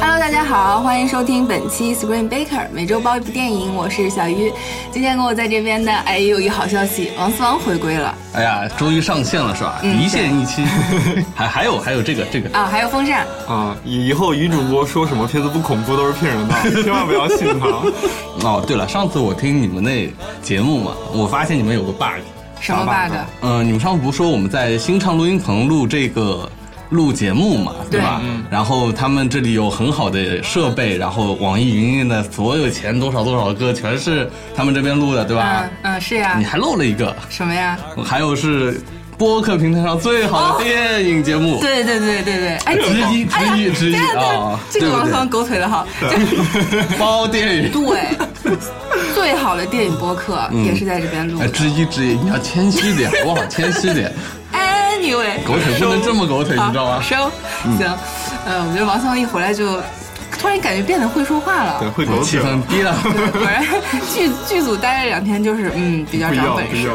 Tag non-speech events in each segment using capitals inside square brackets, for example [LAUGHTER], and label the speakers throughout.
Speaker 1: Hello，大家好，欢迎收听本期 Screen Baker 每周包一部电影，我是小鱼。今天跟我在这边的，哎，有一好消息，王思王回归了
Speaker 2: 哎呀，终于上线了是吧？
Speaker 1: 嗯
Speaker 2: 一线一期，还还有还有这个这个，
Speaker 1: 啊，还有风扇，
Speaker 3: 啊，以以后女主播说什么片子不恐怖都是骗人的，[LAUGHS] 千万不要信他。
Speaker 2: 哦，对了，上次我听你们那节目嘛，我发现你们有个 bug，
Speaker 1: 什么
Speaker 3: bug？bug？
Speaker 2: 嗯、你们上次不是说我们在新唱录音棚录这个录节目嘛，对吧？
Speaker 1: 对
Speaker 2: 然后他们这里有很好的设备，然后网易云音乐的所有前多少多少的歌全是他们这边录的，对吧？
Speaker 1: 嗯嗯，是呀
Speaker 2: 你，还漏了一个，
Speaker 1: 什么呀？
Speaker 2: 还有是播客平台上最好的电影节目。
Speaker 1: 对对对对对，哎，
Speaker 2: 之一之一之一啊
Speaker 1: 这个王思王狗腿的好，就 [LAUGHS] [LAUGHS]
Speaker 2: 包电影。
Speaker 1: 对，最好的电影播客也是在这边录。
Speaker 2: 之一之一，你要谦虚点，好不好？谦虚点，
Speaker 1: Anyway，
Speaker 2: 狗腿不能这么狗腿，你知道吗？
Speaker 1: 收，行，呃，我觉得王思王一回来就突然感觉变得会说话了。
Speaker 3: 对，会狗
Speaker 2: 气，氛低了。
Speaker 1: 果然剧剧组待了两天，就是嗯比较长本事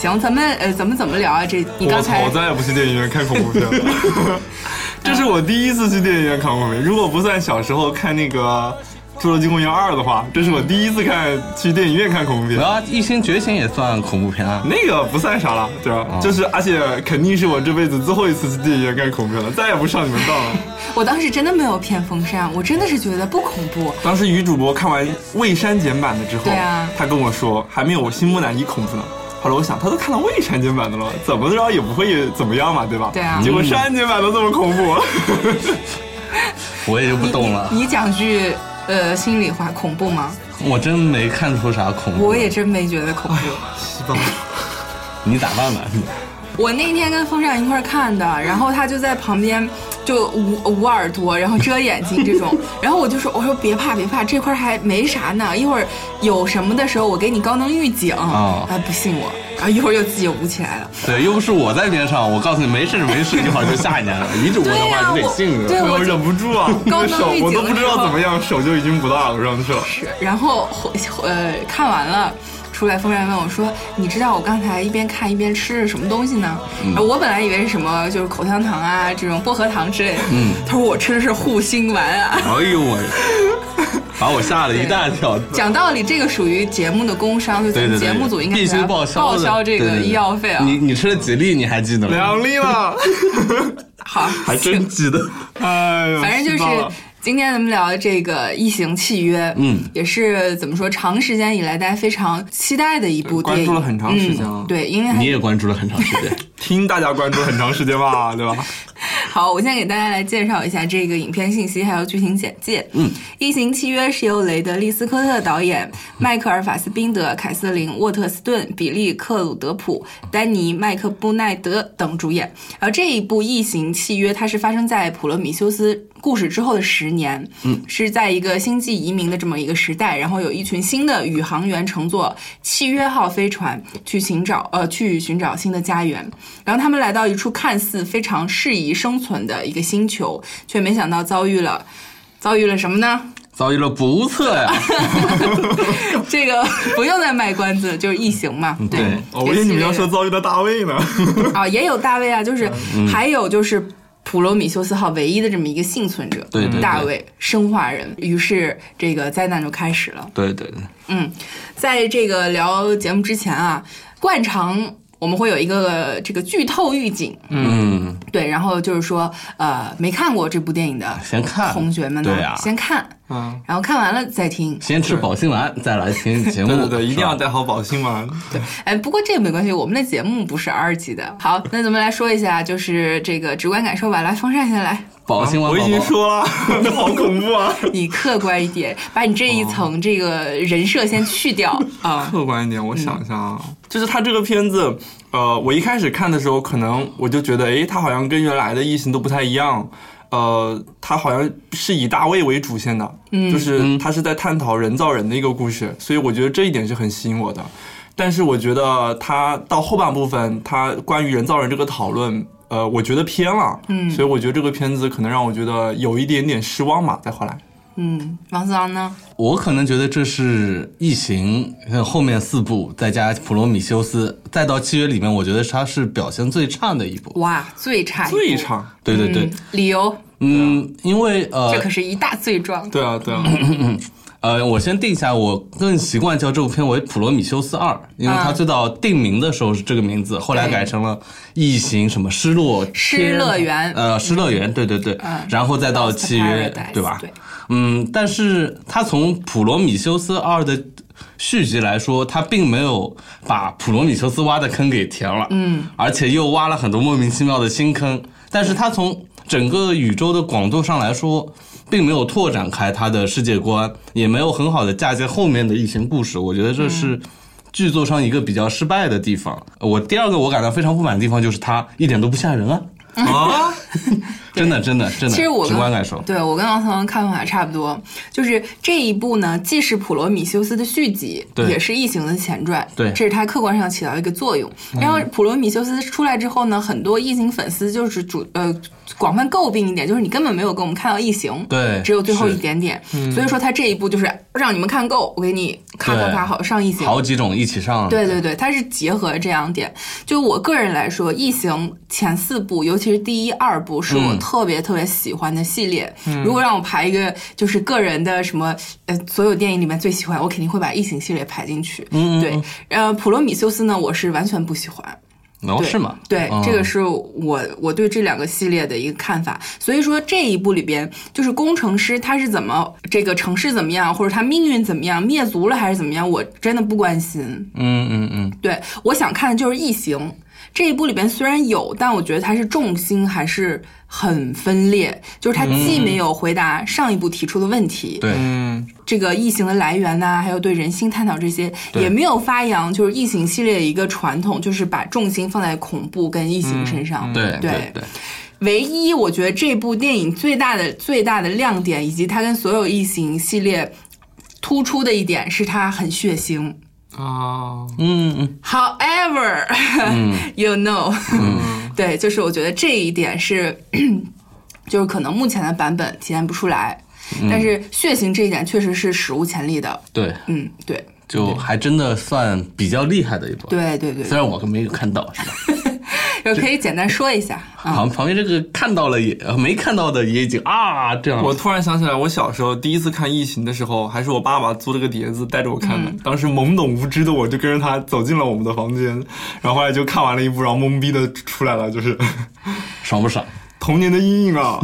Speaker 1: 行，咱们呃咱们怎么聊啊？这你刚才
Speaker 3: 我，再也不去电影院看恐怖片了。[LAUGHS] 这是我第一次去电影院看恐怖片，如果不算小时候看那个《侏罗纪公园二》的话，这是我第一次看去电影院看恐怖片
Speaker 2: 然后《异星觉醒》也算恐怖片啊。
Speaker 3: 那个不算啥了，对吧？就是，而且肯定是我这辈子最后一次去电影院看恐怖片了，再也不上你们当了。[LAUGHS]
Speaker 1: 我当时真的没有骗风扇，我真的是觉得不恐怖。
Speaker 3: 当时女主播看完未删减版的之后，
Speaker 1: 对啊
Speaker 3: 她跟我说还没有我《新木乃伊》恐怖呢。后来我想，她都看到未删减版的了，怎么着也不会怎么样嘛，对吧？
Speaker 1: 对啊
Speaker 3: 结果删减版都这么恐怖，[LAUGHS]
Speaker 2: 我也就不懂了，
Speaker 1: 你讲句呃心里话，恐怖吗？
Speaker 2: 我真没看出啥恐怖。
Speaker 1: 我也真没觉得恐怖。[LAUGHS]
Speaker 2: 你咋办呢？
Speaker 1: 我那天跟风扇一块看的，然后他就在旁边就捂捂耳朵，然后遮眼睛这种，然后我就说我说别怕别怕，这块还没啥呢，一会儿有什么的时候我给你高能预警。
Speaker 2: 哦
Speaker 1: 哎，不信我，然后一会儿又自己捂起来了。
Speaker 2: 对，又不是我在边上，我告诉你没事没事，一会儿就吓你了。你主播的话，你得信着。
Speaker 3: 我忍不住啊，
Speaker 1: 高能
Speaker 3: 手
Speaker 1: 预警
Speaker 3: 我都不知道怎么样，手就已经不大了上去了。
Speaker 1: 是，然后呃看完了。出来，风扇问我说：“你知道我刚才一边看一边吃的什么东西呢？”我本来以为是什么，就是口香糖啊，这种薄荷糖之类的。
Speaker 2: 嗯
Speaker 1: 他说我吃的是护心丸啊。
Speaker 2: 哎呦我，[LAUGHS] 把我吓了一大跳。
Speaker 1: 讲道理，这个属于节目的工伤，就节目组应该
Speaker 2: 必须报销
Speaker 1: 报销这个医药费啊。
Speaker 2: 你你吃了几粒？你还记得吗？
Speaker 3: 两粒了，[LAUGHS]
Speaker 1: 好，
Speaker 2: 还真记得。
Speaker 3: 哎呀，
Speaker 1: 反正就是今天咱们聊的这个《异形契约》，
Speaker 2: 嗯，
Speaker 1: 也是怎么说，长时间以来大家非常期待的一部电影，
Speaker 3: 关注了很长时间了
Speaker 1: 嗯对，因为
Speaker 2: 你也关注了很长时间。[LAUGHS]
Speaker 3: 听大家关注很长时间吧，对吧？
Speaker 1: 好，我先给大家来介绍一下这个影片信息还有剧情简介。嗯，《异形契约》是由雷德利·斯科特导演，迈克尔·法斯宾德、凯瑟琳·沃特斯顿、比利·克鲁德普、丹尼·麦克布奈德等主演。而这一部《异形契约》，它是发生在普罗米修斯故事之后的十年，嗯，是在一个星际移民的这么一个时代，然后有一群新的宇航员乘坐契约号飞船去寻找呃去寻找新的家园，然后他们来到一处看似非常适宜生存的一个星球，却没想到遭遇了遭遇了什么呢？
Speaker 2: 遭遇了不测呀！[LAUGHS]
Speaker 1: 这个 [LAUGHS] 不用再卖关子，就是异形嘛，对
Speaker 2: 对
Speaker 3: 哦，我以为你们要说遭遇了大卫呢。[LAUGHS]
Speaker 1: 啊，也有大卫啊，就是、
Speaker 2: 嗯
Speaker 1: 还有就是。普罗米修斯号唯一的这么一个幸存者，
Speaker 2: 对对对
Speaker 1: 大卫生化人，于是这个灾难就开始了。
Speaker 2: 对对对，
Speaker 1: 嗯，在这个聊节目之前啊，惯常我们会有一个这个剧透预警，
Speaker 2: 嗯，
Speaker 1: 对，然后就是说，呃，没看过这部电影的
Speaker 2: 先看
Speaker 1: 同学们呢，
Speaker 2: 对啊
Speaker 1: 先看，
Speaker 3: 嗯，
Speaker 1: 然后看完了再听。
Speaker 2: 先吃保心丸，再来听节目。
Speaker 3: 对对对，一定要带好保心丸。
Speaker 1: 对，哎，不过这个没关系，我们的节目不是二级的。好，那咱们来说一下，就是这个直观感受吧。来，风扇先来，
Speaker 2: 保心丸
Speaker 3: 我已。经说了，[LAUGHS] 好恐怖啊！
Speaker 1: 你客观一点，把你这一层这个人设先去掉啊。
Speaker 3: 客观一点，我想一下啊，就是他这个片子，呃，我一开始看的时候，可能我就觉得，诶，他好像跟原来的异形都不太一样。呃，他好像是以大卫为主线的，嗯，就是他是在探讨人造人的一个故事，所以我觉得这一点是很吸引我的。但是我觉得他到后半部分，他关于人造人这个讨论，呃，我觉得偏了，嗯，所以我觉得这个片子可能让我觉得有一点点失望吧。再后来，
Speaker 1: 嗯，王思昂呢？
Speaker 2: 我可能觉得这是《异形》后面四部，再加《普罗米修斯》，再到《契约》里面，我觉得它是表现最差的一部。
Speaker 1: 哇，最差，
Speaker 3: 最差，
Speaker 2: 对对对，
Speaker 1: 理由
Speaker 2: 嗯，因为呃
Speaker 1: 这，可是一大罪状。
Speaker 3: 对啊，对啊，[LAUGHS]
Speaker 2: 呃，我先定一下，我更习惯叫这部片为《普罗米修斯二》，因为它最早定名的时候是这个名字，后来改成了《异形》什么失落
Speaker 1: 失乐园。
Speaker 2: 呃，失乐园，对对对，然后再到契约对吧？
Speaker 1: 对。
Speaker 2: 嗯，但是它从《普罗米修斯二》的续集来说，它并没有把普罗米修斯挖的坑给填了，嗯，而且又挖了很多莫名其妙的新坑。但是它从整个宇宙的广度上来说，并没有拓展开他的世界观，也没有很好的嫁接后面的疫情故事。我觉得这是。剧作上一个比较失败的地方，我第二个我感到非常不满的地方就是它一点都不吓人啊！[LAUGHS]
Speaker 3: 啊，
Speaker 2: 真的真的真的，
Speaker 1: 其实我跟
Speaker 2: 直观感受。
Speaker 1: 对我跟王思王看法差不多，就是这一部呢，既是普罗米修斯的续集，
Speaker 2: 对
Speaker 1: 也是异形的前传，
Speaker 2: 对
Speaker 1: 这是它客观上起到一个作用。然后普罗米修斯出来之后呢，很多异形粉丝就是主呃广泛诟病一点，就是你根本没有给我们看到异形，
Speaker 2: 对
Speaker 1: 只有最后一点点，所以说他这一部就是让你们看够，我给你咔咔
Speaker 2: 对
Speaker 1: 咔好上异形，
Speaker 2: 好几种一起上，
Speaker 1: 对对对，它是结合这两点。就我个人来说，《异形》前四部，尤其是第一、二部，是我
Speaker 2: 嗯
Speaker 1: 特别特别喜欢的系列。如果让我排一个，就是个人的什么呃，所有电影里面最喜欢，我肯定会把《异形》系列排进去。
Speaker 2: 嗯，嗯
Speaker 1: 对，呃，《普罗米修斯》呢，我是完全不喜欢。对
Speaker 2: 哦是吗？
Speaker 1: 对，
Speaker 2: 嗯
Speaker 1: 这个是我我对这两个系列的一个看法。所以说这一部里边，就是工程师他是怎么这个城市怎么样，或者他命运怎么样，灭族了还是怎么样，我真的不关心。
Speaker 2: 嗯嗯嗯，
Speaker 1: 对，我想看的就是《异形》这一部里边虽然有，但我觉得它是重心还是很分裂，就是它既没有回答上一部提出的问题，
Speaker 2: 对，
Speaker 3: 嗯，
Speaker 1: 这个异形的来源呐、还有对人性探讨这些，也没有发扬就是异形系列的一个传统，就是把重心放在恐怖跟异形身上。
Speaker 2: 对
Speaker 1: 对。
Speaker 2: 对对，
Speaker 1: 唯一我觉得这部电影最大的最大的亮点，以及它跟所有异形系列突出的一点是它很血腥。
Speaker 3: 啊，
Speaker 2: 嗯嗯。
Speaker 1: However，、[LAUGHS] you know，、[LAUGHS] 对，就是我觉得这一点是，就是可能目前的版本体现不出来，但是血型这一点确实是史无前例的。
Speaker 2: 对，
Speaker 1: 嗯，对，
Speaker 2: 就还真的算比较厉害的一部。，
Speaker 1: 对对对。
Speaker 2: 虽，然我都没有看到，是吧？
Speaker 1: 就可以简单说一下啊。
Speaker 2: 旁旁边这个看到了也呃没看到的也已经啊这样。
Speaker 3: 我突然想起来，我小时候第一次看《异形》的时候，还是我爸爸租了个碟子带着我看的。当时懵懂无知的我就跟着他走进了我们的房间，然后后来就看完了一部，然后懵逼的出来了，就是 [LAUGHS]
Speaker 2: 爽不爽？[LAUGHS]
Speaker 3: 童年的阴影啊！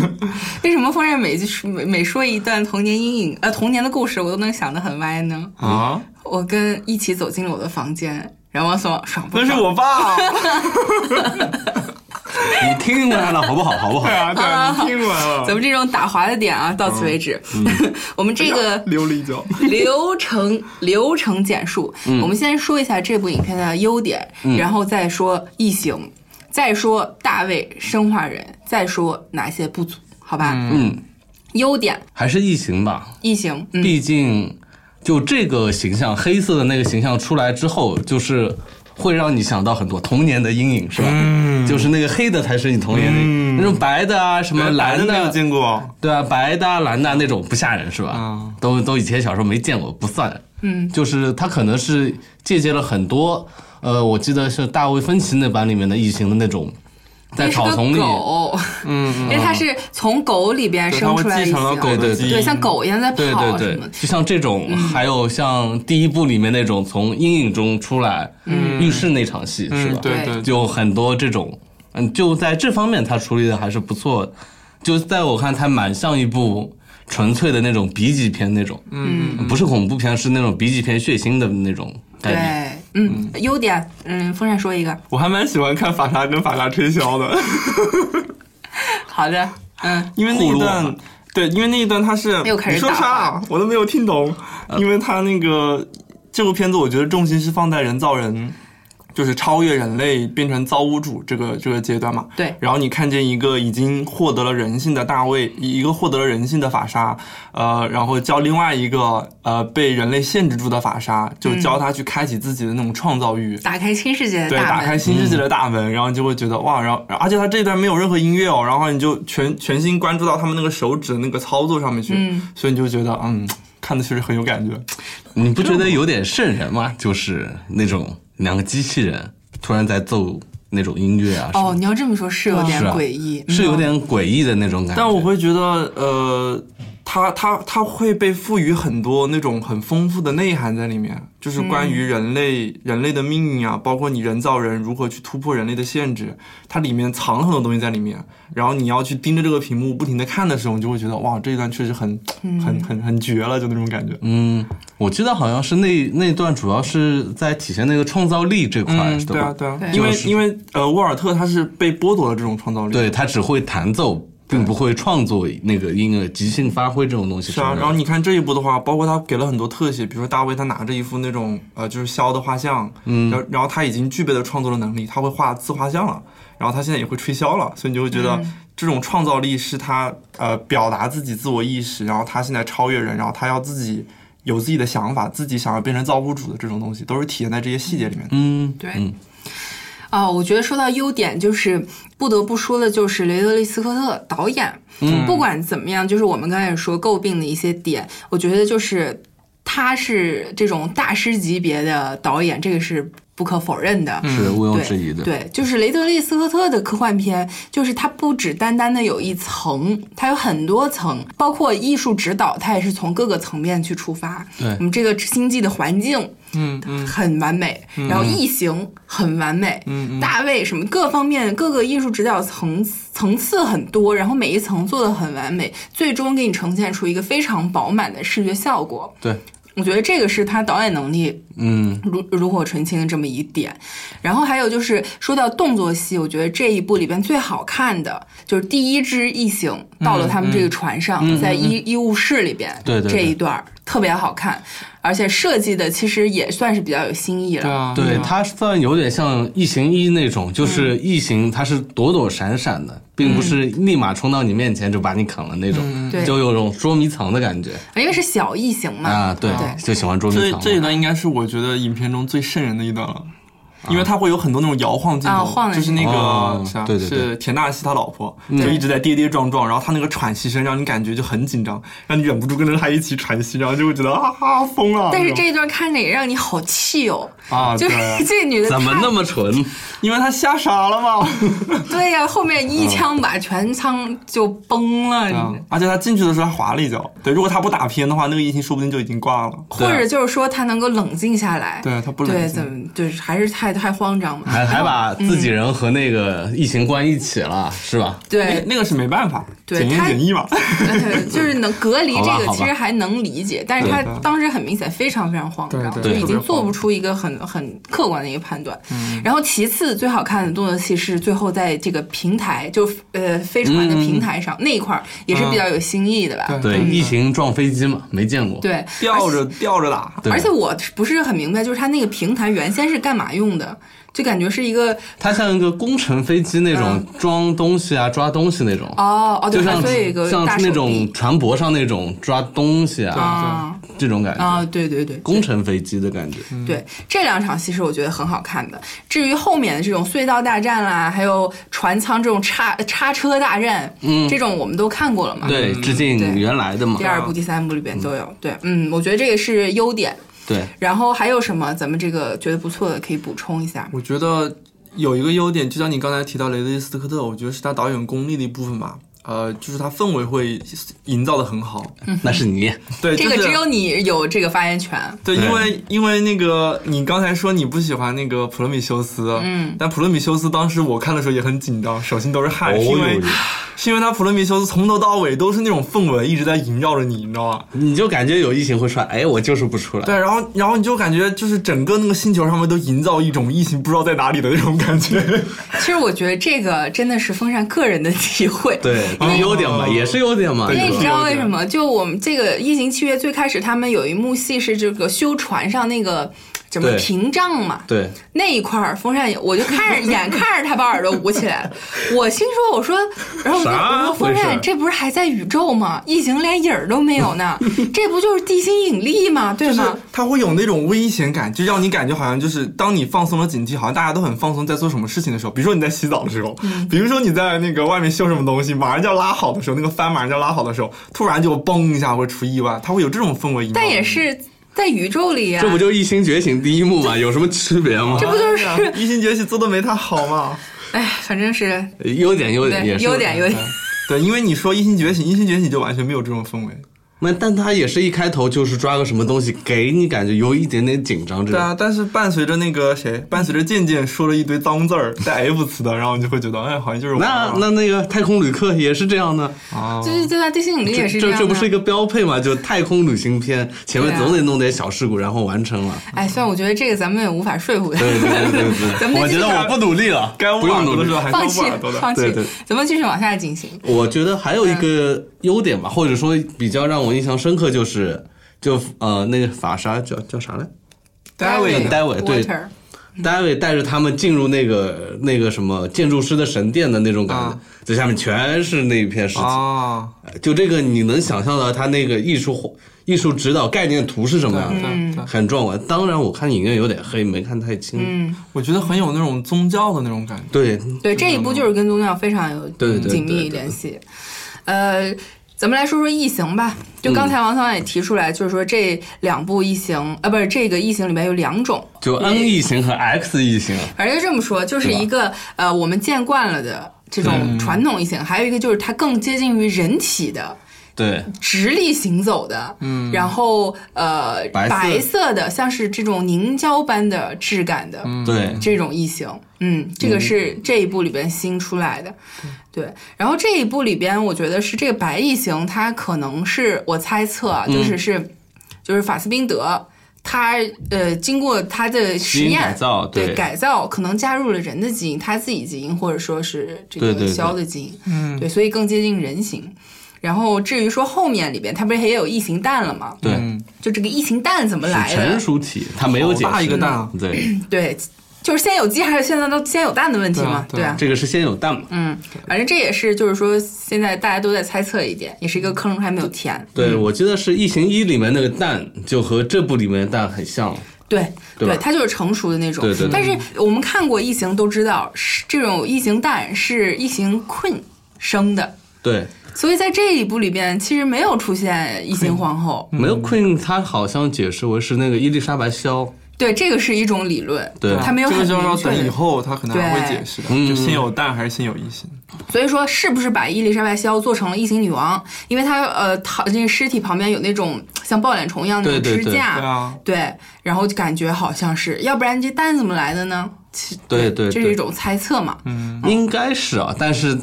Speaker 3: [LAUGHS]
Speaker 1: 为什么风扇每句每每说一段童年阴影呃童年的故事，我都能想得很歪呢？
Speaker 3: 啊，
Speaker 1: 我跟一起走进了我的房间，然后王爽爽不爽？
Speaker 3: 那是我爸。[LAUGHS]
Speaker 2: 你听过来了好不好？好不好
Speaker 3: 对？啊，对啊，你听完了
Speaker 1: 咱。们这种打滑的点啊，到此为止。[LAUGHS] 我们这个。[LAUGHS] 流程流程简述，我们先说一下这部影片的优点，然后再说异形，再说大卫生化人，再说哪些不足，好吧？
Speaker 2: 嗯，
Speaker 1: 优点，
Speaker 2: 还是异形吧，
Speaker 1: 异形，嗯，
Speaker 2: 毕竟就这个形象，黑色的那个形象出来之后，就是会让你想到很多童年的阴影，是吧？
Speaker 3: 嗯，
Speaker 2: 就是那个黑的才是你童年的阴影，
Speaker 3: 嗯
Speaker 2: 那种白的啊，什么蓝
Speaker 3: 的没有，见过。
Speaker 2: 对啊，白的啊、蓝的啊那种不吓人是吧？
Speaker 3: 嗯
Speaker 2: 都都以前小时候没见过，不算。嗯，就是他可能是借鉴了很多，呃，我记得是大卫芬奇那版里面的异形的那种，在草丛里，
Speaker 1: 狗，
Speaker 3: 嗯，[LAUGHS]
Speaker 1: 因为它是从狗里边生出来
Speaker 3: 继承了狗的基因，
Speaker 1: 对，像狗一样在
Speaker 2: 对
Speaker 1: 跑
Speaker 2: 对。对
Speaker 1: 什么，，
Speaker 2: 就像这种，还有像第一部里面那种从阴影中出来，浴室那场戏是
Speaker 3: 嗯，
Speaker 2: 吧？
Speaker 3: 对对，
Speaker 2: 就很多这种，嗯，就在这方面他处理的还是不错的。就在我看，它蛮像一部纯粹的那种 B 级片那种，
Speaker 3: 嗯，
Speaker 2: 不是恐怖片，是那种 B 级片血腥的那种概念。
Speaker 1: 对，嗯，优点，嗯，风扇说一个，
Speaker 3: 我还蛮喜欢看法沙跟法沙吹箫的，
Speaker 1: 好的，嗯，
Speaker 3: 因为那一段
Speaker 2: 啊，
Speaker 3: 对，因为那一段他是
Speaker 1: 又开始
Speaker 3: 你说啥啊？我都没有听懂，因为他那个这部片子，我觉得重心是放在人造人。就是超越人类变成造物主这个这个阶段嘛。
Speaker 1: 对
Speaker 3: 然后你看见一个已经获得了人性的大卫，一个获得了人性的法沙，呃，然后教另外一个呃被人类限制住的法沙，就教他去开启自己的那种创造欲。
Speaker 1: 打开新世界的
Speaker 3: 对，打开。新世界的大门，然后就会觉得哇，然后而且他这一段没有任何音乐哦，然后你就全全心关注到他们那个手指的那个操作上面去，
Speaker 1: 嗯
Speaker 3: 所以你就觉得嗯，看的确实很有感觉。
Speaker 2: 你不觉得有点瘆人吗？就是那种两个机器人突然在奏那种音乐啊，
Speaker 1: 哦，你要这么说，是有点诡异，
Speaker 2: 是有
Speaker 1: 嗯
Speaker 2: 点诡异的那种感觉。
Speaker 3: 但我会觉得，呃，它它它会被赋予很多那种很丰富的内涵在里面，就是关于人类、人类的命运啊，包括你人造人如何去突破人类的限制，它里面藏了很多东西在里面。然后你要去盯着这个屏幕不停的看的时候，你就会觉得哇，这一段确实很、很很很绝了，就那种感觉。
Speaker 2: 嗯，我记得好像是那那段主要是在体现那个创造力这块，
Speaker 3: 嗯，
Speaker 2: 是吧
Speaker 3: 对啊，对啊，因为因为呃，沃尔特他是被剥夺了这种创造力，
Speaker 2: 对他只会弹奏，并不会创作那个音乐，即兴发挥这种东西。
Speaker 3: 是啊，然后你看这一部的话，包括他给了很多特写，比如说大卫他拿着一幅那种呃就是肖的画像，嗯，然后然后他已经具备了创作的能力，他会画自画像了，然后他现在也会吹箫了，所以你就会觉得这种创造力是他呃表达自己自我意识，然后他现在超越人，然后他要自己有自己的想法，自己想要变成造物主的这种东西，都是体现在这些细节里面的。
Speaker 2: 嗯，
Speaker 1: 对。
Speaker 2: 嗯
Speaker 1: 啊、我觉得说到优点，就是不得不说的，就是雷德利·斯科特导演。嗯，不管怎么样，就是我们刚才也说诟病的一些点，我觉得就是他是这种大师级别的导演，这个是不可否认的。
Speaker 2: 是毋庸置疑的。
Speaker 1: 对，就是雷德利·斯科特的科幻片，就是它不只单单的有一层，它有很多层，包括艺术指导，它也是从各个层面去出发。
Speaker 2: 对
Speaker 1: 我们这个星际的环境，
Speaker 3: 嗯嗯
Speaker 1: 很完美，然后异形很完美，
Speaker 3: 嗯
Speaker 1: 大卫什么各方面各个艺术指导层层次很多，然后每一层做的很完美，最终给你呈现出一个非常饱满的视觉效果。
Speaker 2: 对，
Speaker 1: 我觉得这个是他导演能力
Speaker 2: 嗯，
Speaker 1: 炉炉火纯青的这么一点。然后还有就是说到动作戏，我觉得这一部里边最好看的就是第一只异形到了他们这个船上，在医医务室里边，
Speaker 2: 对对对
Speaker 1: 这一段特别好看，而且设计的其实也算是比较有新意了。
Speaker 3: 对啊，
Speaker 2: 对，
Speaker 3: 啊
Speaker 2: 它算有点像异形一那种，就是
Speaker 1: 嗯
Speaker 2: 异形它是躲躲闪闪的，并不是立马冲到你面前就把你啃了那种，就有种捉迷藏的感觉
Speaker 1: 因为是小异形嘛。
Speaker 2: 啊。对
Speaker 1: 对，
Speaker 2: 就喜欢捉迷
Speaker 3: 这
Speaker 2: 藏这。
Speaker 3: 这一段应该是我觉得影片中最瘆人的一段了。因为他会有很多那种摇晃镜头，
Speaker 1: 啊晃
Speaker 3: 就是那个、
Speaker 2: 哦
Speaker 3: 是啊
Speaker 2: 对对对
Speaker 3: 是田纳西他老婆，就一直在跌跌撞撞，然后他那个喘息声让你感觉就很紧张，让你忍不住跟着他一起喘息，然后就会觉得啊啊疯了。
Speaker 1: 但是这一段看着也让你好气哦，
Speaker 3: 啊，
Speaker 1: 就是
Speaker 3: 对，[LAUGHS]
Speaker 1: 这女的
Speaker 2: 怎么那么蠢？[LAUGHS]
Speaker 3: 因为他吓傻了嘛。[LAUGHS]
Speaker 1: 对呀、后面一枪把全仓就崩了，
Speaker 3: 啊，而且他进去的时候还滑了一跤。对，如果他不打偏的话，那个异形说不定就已经挂了。
Speaker 1: 或者就是说他能够冷静下来。
Speaker 3: 对他不冷
Speaker 1: 对，
Speaker 3: 静
Speaker 1: 怎么就是还是太太慌张嘛。
Speaker 2: 还还把自己人和那个疫情关一起了，是吧？
Speaker 3: 那
Speaker 1: 对，
Speaker 3: 那个是没办法，
Speaker 1: 对他
Speaker 3: 检疫嘛。
Speaker 1: 呃 [LAUGHS] 就是能隔离这个，其实还能理解，但是他当时很明显非常非常慌张，
Speaker 3: 对
Speaker 2: 对
Speaker 1: 就已经做不出一个很很客观的一个判断。
Speaker 3: 嗯
Speaker 1: 然后其次最好看的动作戏是最后在这个平台，就呃飞船的平台上、那一块儿也是比较有新意的吧？
Speaker 3: 嗯对
Speaker 2: 对，异形撞飞机嘛，没见过。
Speaker 1: 对，
Speaker 3: 吊着吊着打，
Speaker 1: 而且我不是很明白，就是它那个平台原先是干嘛用的？就感觉是一个
Speaker 2: 它像一个工程飞机那种装东西啊、抓东西那种，
Speaker 1: 哦哦，对，
Speaker 2: 就像
Speaker 1: 一个
Speaker 2: 像那种船舶上那种抓东西啊
Speaker 1: 啊
Speaker 2: 这种感觉，
Speaker 1: 啊，对对对，
Speaker 2: 工程飞机的感觉。
Speaker 1: 对这两场戏是我觉得很好看的。至于后面的这种隧道大战啦，还有船舱这种叉叉车大战，嗯，这种我们都看过了嘛。
Speaker 2: 对，致敬原来的嘛
Speaker 1: 第。二部、第三部里边都有。对，嗯，我觉得这个是优点。
Speaker 2: 对，
Speaker 1: 然后还有什么咱们这个觉得不错的可以补充一下？
Speaker 3: 我觉得有一个优点，就像你刚才提到雷德利·斯科特，我觉得是他导演功力的一部分吧。呃，就是他氛围会营造的很好。[LAUGHS]
Speaker 2: 那是你。[LAUGHS]
Speaker 3: 对，就是
Speaker 1: 这个只有你有这个发言权。
Speaker 3: 对，因为因为那个你刚才说你不喜欢那个普罗米修斯，嗯，但普罗米修斯当时我看的时候也很紧张，手心都是汗，
Speaker 2: 哦
Speaker 3: 是因为
Speaker 2: 哟
Speaker 3: 是因为他普罗米修斯从头到尾都是那种氛围一直在萦绕着你，你知道吗？
Speaker 2: 你就感觉有异形会出来，哎，我就是不出来。
Speaker 3: 对，然后然后你就感觉就是整个那个星球上面都营造一种异形不知道在哪里的那种感觉。[LAUGHS]
Speaker 1: 其实我觉得这个真的是风扇个人的体会。
Speaker 2: 对，因为优点嘛，也是优点嘛。
Speaker 1: 因为你知道为什么？就我们这个《异形契约》最开始，他们有一幕戏是这个修船上那个怎么屏障嘛，
Speaker 2: 对，
Speaker 1: 那一块儿风扇，我就看着眼看着他把耳朵捂起来了，我心说我说，然后我说风扇这不是还在宇宙吗？异形连影儿都没有呢，[LAUGHS] 这不就是地心引力吗？对吗？
Speaker 3: 它会有那种危险感，就让你感觉好像就是当你放松了警惕，好像大家都很放松，在做什么事情的时候，比如说你在洗澡的时候，
Speaker 1: 嗯
Speaker 3: 比如说你在那个外面修什么东西，马上就要拉好的时候，那个帆马上就要拉好的时候，突然就嘣一下会出意外，它会有这种氛围。
Speaker 1: 但也是在宇宙里呀、
Speaker 2: 这不就《异星觉醒》第一幕吗？[LAUGHS] 有什么区别吗？
Speaker 1: 这不就是
Speaker 3: 异星觉醒做的没他好吗？
Speaker 1: 哎，反正是
Speaker 2: 优点优点也是
Speaker 1: 优点优点。
Speaker 3: 对，因为你说异星觉醒，异星觉醒就完全没有这种氛围。
Speaker 2: 那但他也是一开头就是抓个什么东西，给你感觉有一点点紧张。这种
Speaker 3: 对啊，但是伴随着那个谁，伴随着渐渐说了一堆脏字儿，[LAUGHS] 带 F 词的，然后你就会觉得，哎，好像就是我
Speaker 2: 那
Speaker 3: 啊
Speaker 2: 那那个太空旅客也是这样的，
Speaker 3: 啊，
Speaker 1: 就是就在地心引力也是
Speaker 2: 这
Speaker 1: 样的。
Speaker 2: 这不是一个标配嘛？就太空旅行片前面总得弄点小事故，然后完成了。
Speaker 1: 哎，虽然我觉得这个咱们也无法说服他，
Speaker 2: 对对对对 [LAUGHS]
Speaker 1: 咱们
Speaker 2: 对，我觉得我不努力了，
Speaker 3: 该捂
Speaker 2: 不用努力
Speaker 3: 的时。候还是要
Speaker 1: 放弃。放弃
Speaker 2: 对对，
Speaker 1: 咱们继续往下进行。
Speaker 2: 我觉得还有一个优点吧，或者说比较让我印象深刻，就是就呃那个法沙叫叫啥来
Speaker 3: ？David，
Speaker 2: 戴维对维带着他们进入那个那个什么建筑师的神殿的那种感觉
Speaker 3: 啊，
Speaker 2: 在下面全是那一片尸体。
Speaker 3: 啊，
Speaker 2: 就这个你能想象到他那个艺术艺术指导概念图是什么样的，很壮观。当然我看影院有点黑，没看太清。
Speaker 1: 嗯，
Speaker 3: 我觉得很有那种宗教的那种感觉。
Speaker 2: 对，
Speaker 1: 对，这一部就是跟宗教非常有紧密
Speaker 2: 对对
Speaker 1: 联系。呃，咱们来说说异形吧。就刚才王涛也提出来，就是说这两部异形，啊，不是这个异形里面有两种，
Speaker 2: 就 N 异形和 X 异形，
Speaker 1: 反正就这么说，就是一个呃我们见惯了的这种传统异形，还有一个就是它更接近于人体的。
Speaker 2: 对。
Speaker 1: 直立行走的，嗯，然后呃
Speaker 2: 白色。
Speaker 1: 白色的，像是这种凝胶般的质感的，
Speaker 2: 对。
Speaker 1: 这种异形，嗯，这个是这一部里边新出来的，对。然后这一部里边，我觉得是这个白异形，它可能是我猜测啊，就是是、就是法斯宾德。他呃，经过他的实验
Speaker 2: 改造
Speaker 1: 对。
Speaker 2: 对
Speaker 1: 改造，可能加入了人的基因，他自己基因，或者说是这个
Speaker 2: 对对对。
Speaker 1: 枭的基因，嗯，对，所以更接近人形。然后至于说后面里边，它不是也有异形蛋了吗？
Speaker 2: 对，
Speaker 3: 嗯，
Speaker 1: 就这个异形蛋怎么来
Speaker 2: 的成？熟体，它没有解释。
Speaker 3: 好大一个蛋啊
Speaker 2: 对，
Speaker 1: 对，就是先有鸡还是现在都先有蛋的问题嘛？
Speaker 3: 对啊对啊
Speaker 1: 啊，
Speaker 2: 这个是先有蛋嘛？
Speaker 1: 嗯，反正这也是，就是说现在大家都在猜测一点，也是一个坑还没有填。
Speaker 2: 对，我记得是《异形一》里面那个蛋，就和这部里面的蛋很像。
Speaker 1: 对
Speaker 2: 对吧
Speaker 1: 它就是成熟的那种。
Speaker 2: 对对对
Speaker 1: 但是我们看过异形都知道，是这种异形蛋是异形 queen 生的，
Speaker 2: 对，
Speaker 1: 所以在这一部里边其实没有出现异形皇后。
Speaker 2: 没有 Queen，她好像解释为是那个伊丽莎白肖。
Speaker 1: 对，这个是一种理论，
Speaker 2: 对
Speaker 1: 他没有很
Speaker 3: 这个就要
Speaker 1: 明确。
Speaker 3: 等以后他可能还会解释的，就先有蛋还是先有异形？
Speaker 1: 所以说，是不是把伊丽莎白肖做成了异形女王？因为她呃，躺那个尸体旁边有那种像抱脸虫一样的那种
Speaker 2: 对对对
Speaker 1: 支架，
Speaker 3: 对啊，
Speaker 1: 对，然后就感觉好像是，要不然这蛋怎么来的呢？其
Speaker 2: 对对对
Speaker 1: 这是一种猜测嘛，嗯
Speaker 2: 应该是啊，但是，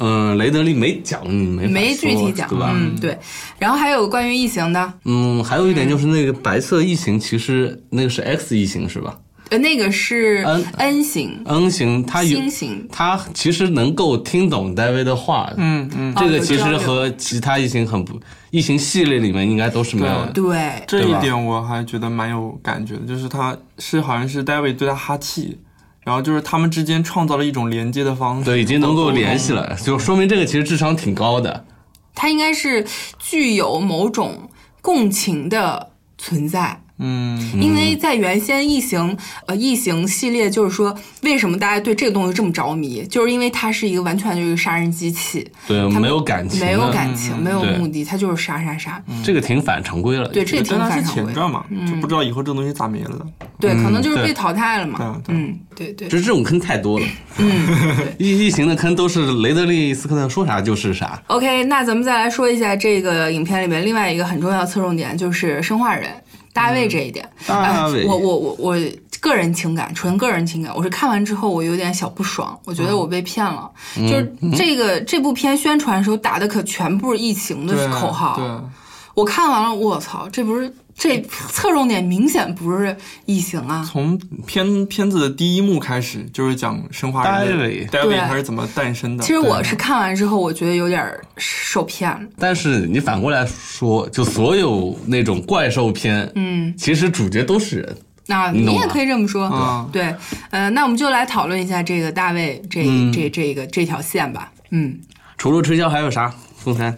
Speaker 2: 嗯、雷德利没讲，你没
Speaker 1: 没具体讲，
Speaker 2: 对吧？
Speaker 1: 嗯，对。然后还有关于异形的，
Speaker 2: 嗯，还有一点就是那个白色异形，其实那个是 X 异形是吧
Speaker 1: 呃，那个是
Speaker 2: N
Speaker 1: N 型、
Speaker 2: ？N 型它有它其实能够听懂戴维的话，
Speaker 3: 嗯嗯，
Speaker 2: 这个其实和其他异形很不，异形系列里面应该都是没有的。
Speaker 1: 对，
Speaker 3: 这一点我还觉得蛮有感觉的，就是他是好像是 David 对他哈气，然后就是他们之间创造了一种连接的方式，
Speaker 2: 对，已经能够联系了，就说明这个其实智商挺高的。
Speaker 1: 它应该是具有某种共情的存在。
Speaker 3: 嗯，
Speaker 1: 因为在原先异形呃异形系列，就是说为什么大家对这个东西这么着迷，就是因为它是一个完全就是一个杀人机器，
Speaker 2: 对，没有感情，
Speaker 1: 没有，感情，没有目的，它就是杀杀杀。
Speaker 2: 这个挺反常规了。
Speaker 1: 对，这个挺反常规。
Speaker 3: 是前传嘛，就不知道以后这东西咋没了。
Speaker 1: 对，可能就是被淘汰了嘛。嗯，对对。
Speaker 2: 就是这种坑太多了。嗯，[LAUGHS] 异异形的坑都是雷德利·斯科特说啥就是啥。
Speaker 1: OK，那咱们再来说一下这个影片里面另外一个很重要的侧重点，就是生化人大卫这一点。
Speaker 2: 大卫。
Speaker 1: 哎我我我我个人情感，纯个人情感，我是看完之后我有点小不爽，我觉得我被骗了。就是这个这部片宣传的时候打的可全部是疫情的口号，
Speaker 3: 对，
Speaker 1: 我看完了，我操，这不是这侧重点明显不是异形啊。
Speaker 3: 从片片子的第一幕开始就是讲生化人的
Speaker 2: David
Speaker 3: David 他是怎么诞生的。
Speaker 1: 其实我是看完之后，我觉得有点受骗了。
Speaker 2: 但是你反过来说，就所有那种怪兽片，
Speaker 1: 嗯，
Speaker 2: 其实主角都是人。
Speaker 1: 那
Speaker 2: 你
Speaker 1: 也可以这么说，
Speaker 3: 嗯
Speaker 1: 对，呃，那我们就来讨论一下这个大卫这、
Speaker 2: 嗯
Speaker 1: 这这个这条线吧。嗯，
Speaker 2: 除了吹箫还有啥？凤山，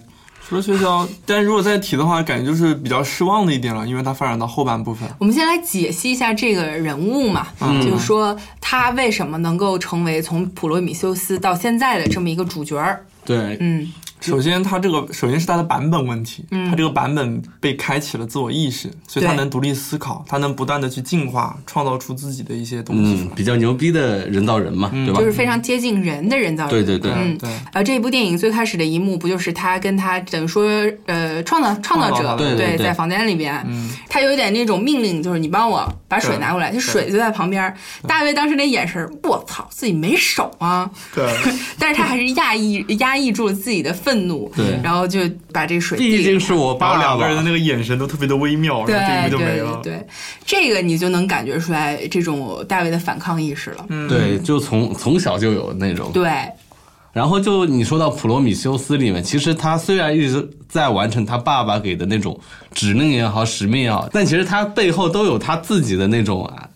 Speaker 3: 除了学校，但如果再提的话，感觉就是比较失望的一点了，因为它发展到后半部分。
Speaker 1: 我们先来解析一下这个人物嘛，
Speaker 2: 嗯
Speaker 1: 就是说他为什么能够成为从普罗米修斯到现在的这么一个主角儿。
Speaker 2: 对，
Speaker 1: 嗯，
Speaker 3: 首先，它这个首先是它的版本问题，
Speaker 1: 嗯。
Speaker 3: 它这个版本被开启了自我意识，所以它能独立思考，它能不断的去进化，创造出自己的一些东西
Speaker 2: 嗯，比较牛逼的人造人嘛，对吧？
Speaker 1: 就是？非常接近人的人造人。
Speaker 2: 对对对，
Speaker 1: 嗯
Speaker 3: 对，
Speaker 1: 呃，这部电影最开始的一幕不就是他跟他等于说呃创造创造者
Speaker 3: 创造他
Speaker 2: 对对对
Speaker 1: 在房间里边，
Speaker 3: 嗯。
Speaker 1: 他有一点那种命令，就是你帮我把水拿过来，就水就在旁边。大卫当时那眼神儿，我操，自己没手啊！
Speaker 3: 对，[LAUGHS]
Speaker 1: 但是他还是压抑压抑住了自己的愤怒，
Speaker 2: 对
Speaker 1: 然后就把这水递
Speaker 2: 毕竟是我
Speaker 3: 然
Speaker 2: 爸
Speaker 3: 后两个人的。那个眼神都特别的微妙，
Speaker 1: 对
Speaker 3: 然后这一幕就没
Speaker 1: 对
Speaker 3: 了。
Speaker 1: 对，这个你就能感觉出来这种大卫的反抗意识了。
Speaker 3: 嗯
Speaker 2: 对，就从从小就有那种。
Speaker 1: 对，
Speaker 2: 然后就你说到普罗米修斯里面，其实他虽然一直在完成他爸爸给的那种指令也好、使命也好，但其实他背后都有他自己的那种啊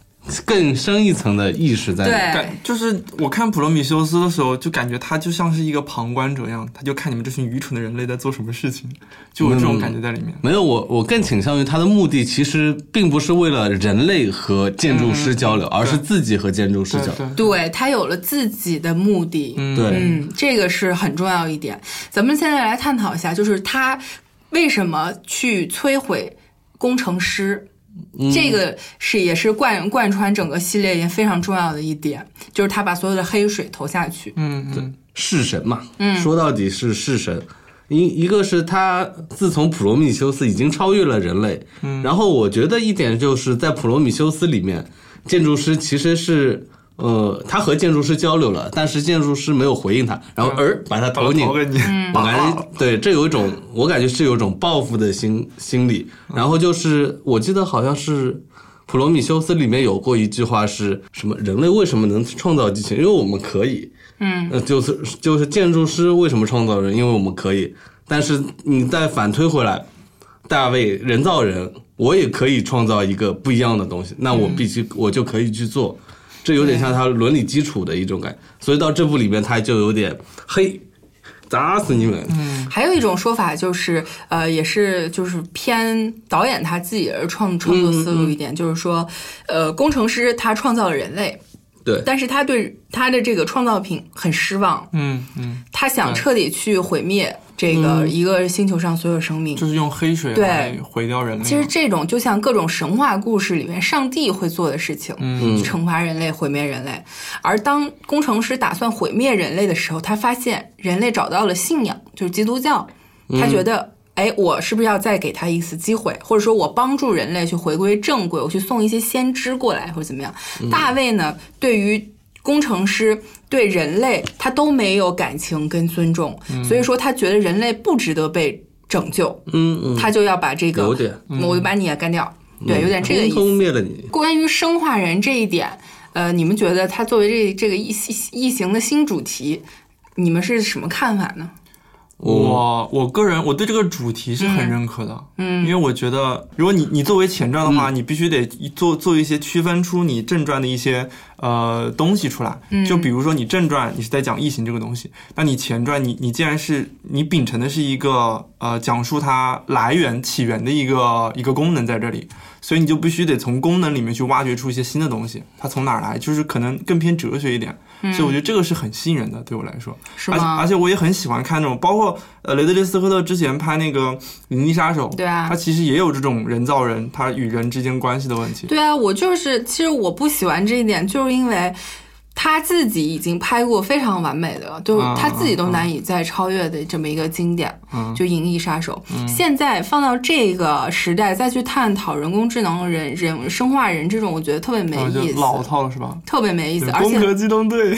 Speaker 2: 更深一层的意识在里面。
Speaker 1: 对
Speaker 3: 感就是我看普罗米修斯的时候，就感觉他就像是一个旁观者一样，他就看你们这群愚蠢的人类在做什么事情，就有这种感觉在里面。
Speaker 2: 没有我，我更倾向于他的目的其实并不是为了人类和建筑师交流，而是自己和建筑师交流。
Speaker 3: 对对，
Speaker 1: 对他有了自己的目的。
Speaker 3: 嗯
Speaker 2: 对
Speaker 1: 嗯，这个是很重要一点。咱们现在来探讨一下，就是他为什么去摧毁工程师。这个是也是贯贯穿整个系列也非常重要的一点，就是他把所有的黑水投下去。
Speaker 3: 嗯嗯，
Speaker 2: 弑神嘛，嗯说到底是弑神。一一个是他自从普罗米修斯已经超越了人类，嗯然后我觉得一点就是在普罗米修斯里面，建筑师其实是呃，他和建筑师交流了，但是建筑师没有回应他，然后而把他投进
Speaker 3: 投给你，
Speaker 2: 我感觉对，这有一种，我感觉是有一种报复的心心理。然后就是，我记得好像是《普罗米修斯》里面有过一句话是什么？人类为什么能创造机器人？因为我们可以。
Speaker 1: 嗯，
Speaker 2: 呃，就是就是建筑师为什么创造人？因为我们可以。但是你再反推回来，大卫人造人，我也可以创造一个不一样的东西，那我必须我就可以去做。这有点像他伦理基础的一种感觉，所以到这部里面他就有点嘿，砸死你们！
Speaker 1: 嗯还有一种说法就是，呃，也是就是偏导演他自己而创创作思路一点，就是说，呃，工程师他创造了人类，
Speaker 2: 对，
Speaker 1: 但是他对他的这个创造品很失望，
Speaker 3: 嗯嗯，
Speaker 1: 他想彻底去毁灭这个一个星球上所有生命。
Speaker 3: 就是用黑水
Speaker 1: 对
Speaker 3: 来毁掉人类。
Speaker 1: 其实这种就像各种神话故事里面上帝会做的事情，
Speaker 3: 嗯
Speaker 1: 惩罚人类、毁灭人类。而当工程师打算毁灭人类的时候，他发现人类找到了信仰，就是基督教。他觉得，哎，我是不是要再给他一次机会，或者说我帮助人类去回归正轨，我去送一些先知过来，或者怎么样？大卫呢，对于工程师对人类，他都没有感情跟尊重，所以说他觉得人类不值得被拯救，
Speaker 2: 嗯嗯，
Speaker 1: 他就要把这个，
Speaker 2: 有点
Speaker 1: 我就把你也干掉，对，有点这个意
Speaker 2: 通通
Speaker 1: 思。
Speaker 2: 灭了你。
Speaker 1: 关于生化人这一点，呃，你们觉得他作为这这个异异形的新主题，你们是什么看法呢？
Speaker 3: 我我个人我对这个主题是很认可的，嗯，因为我觉得如果你你作为前传的话，你必须得做做一些区分出你正传的一些呃东西出来，就比如说你正传你是在讲异形这个东西，那你前传你你既然是你秉承的是一个呃讲述它来源起源的一个一个功能在这里，所以你就必须得从功能里面去挖掘出一些新的东西，它从哪儿来，就是可能更偏哲学一点，所以我觉得这个是很吸引人的，对我来说。而且
Speaker 1: 是吗？
Speaker 3: 而且我也很喜欢看那种，包括呃雷德利·斯科特之前拍那个《银翼杀手》，
Speaker 1: 对啊
Speaker 3: 他其实也有这种人造人他与人之间关系的问题。
Speaker 1: 对啊，我就是，其实我不喜欢这一点，就是因为他自己已经拍过非常完美的了，就是他自己都难以再超越的这么一个经典，
Speaker 3: 嗯。
Speaker 1: 就《银翼杀手》现在放到这个时代再去探讨人工智能、人人生化人这种，我觉得特别没意思，
Speaker 3: 老套了是吧？
Speaker 1: 特别没意思，而且
Speaker 3: 攻壳机动队，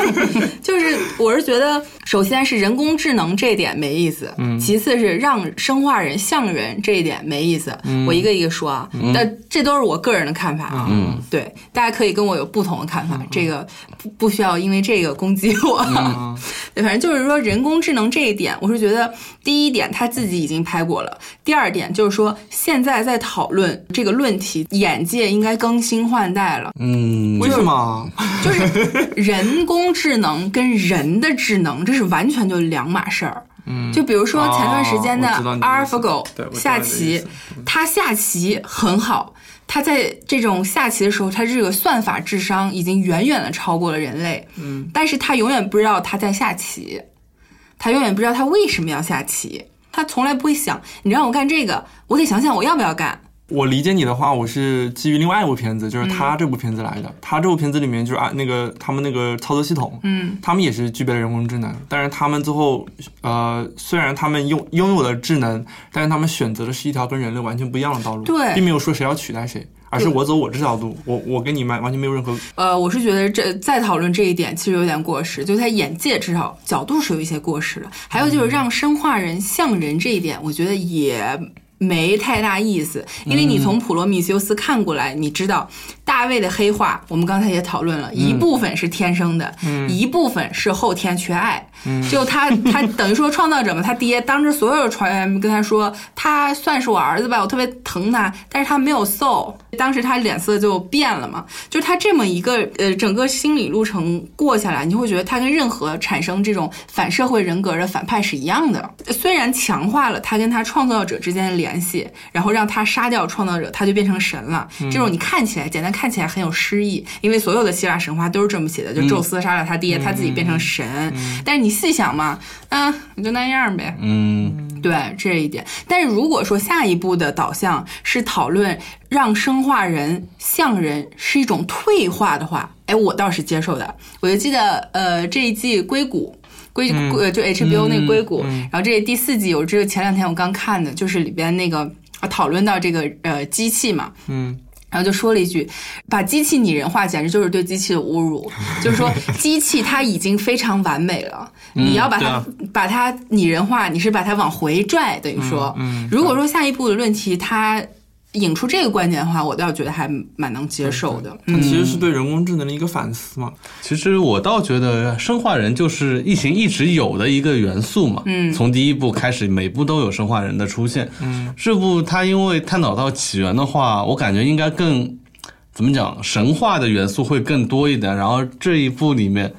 Speaker 3: [LAUGHS]
Speaker 1: 就是我是觉得，首先是人工智能这一点没意思，
Speaker 3: 嗯。
Speaker 1: 其次是让生化人像人这一点没意思。
Speaker 3: 嗯。
Speaker 1: 我一个一个说啊，但这都是我个人的看法啊。
Speaker 2: 嗯，
Speaker 1: 对，大家可以跟我有不同的看
Speaker 3: 嗯
Speaker 1: 法，这个不不需要因为这个攻击我。
Speaker 3: 嗯 [LAUGHS]
Speaker 1: 对，反正就是说人工智能这一点，我是觉得第一点他自己已经拍过了，第二点就是说现在在讨论这个论题，眼界应该更新换代了。
Speaker 2: 嗯，
Speaker 3: 为什么？
Speaker 1: 就是人工智能跟人的智能，这是完全就两码事儿。
Speaker 3: 嗯，
Speaker 1: 就比如说前段时间的
Speaker 3: 哦我知道你的意思
Speaker 1: AlphaGo
Speaker 3: 对我知道
Speaker 1: 下棋
Speaker 3: 思，
Speaker 1: 他下棋很好，他在这种下棋的时候，他这个算法智商已经远远的超过了人类。
Speaker 3: 嗯，
Speaker 1: 但是他永远不知道他在下棋，他永远不知道他为什么要下棋，他从来不会想，你让我干这个，我得想想我要不要干。
Speaker 3: 我理解你的话，我是基于另外一部片子，就是
Speaker 1: 嗯
Speaker 3: 他这部片子来的。他这部片子里面就是啊，那个他们那个操作系统，
Speaker 1: 嗯，
Speaker 3: 他们也是具备了人工智能，但是他们最后，呃，虽然他们拥拥有了智能，但是他们选择的是一条跟人类完全不一样的道路，
Speaker 1: 对
Speaker 3: 并没有说谁要取代谁，而是我走我这条路，我我跟你们完全没有任何
Speaker 1: 呃，我是觉得这再讨论这一点其实有点过时，就他眼界至少角度是有一些过时的。还有就是让生化人像人这一点，我觉得也没太大意思，因为你从普罗米修斯看过来，你知道大卫的黑化，我们刚才也讨论了，一部分是天生的，一部分是后天缺爱。就他他等于说创造者嘛，他爹当着所有的船员跟他说，他算是我儿子吧，我特别疼他，但是他没有 soul，当时他脸色就变了嘛。就他这么一个呃整个心理路程过下来，你就会觉得他跟任何产生这种反社会人格的反派是一样的。虽然强化了他跟他创造者之间的联系，然后让他杀掉创造者，他就变成神了。这种你看起来简单看起来很有诗意，因为所有的希腊神话都是这么写的，就宙斯杀了他爹，他自己变成神。但是你细想嘛，嗯，你就那样呗。
Speaker 2: 嗯，
Speaker 1: 对这一点，但是如果说下一步的导向是讨论让生化人像人是一种退化的话，哎，我倒是接受的。我就记得，呃，这一季硅谷。硅就 HBO 那个硅谷，然后这第四季我这个前两天我刚看的，就是里边那个啊讨论到这个呃机器嘛，
Speaker 3: 嗯
Speaker 1: 然后就说了一句：“把机器拟人化，简直就是对机器的侮辱。就是说，[LAUGHS] 机器它已经非常完美了，你要把它、把它拟人化，你是把它往回拽。等于说，如果说下一步的论题它引出这个观点的话，我倒觉得还蛮能接受的。
Speaker 3: 它其实是对人工智能的一个反思嘛。
Speaker 2: 其实我倒觉得生化人就是异形一直有的一个元素嘛。嗯，从第一部开始，每部都有生化人的出现。嗯，这部它因为探讨到起源的话，我感觉应该更怎么讲，神话的元素会更多一点。然后这一部里面，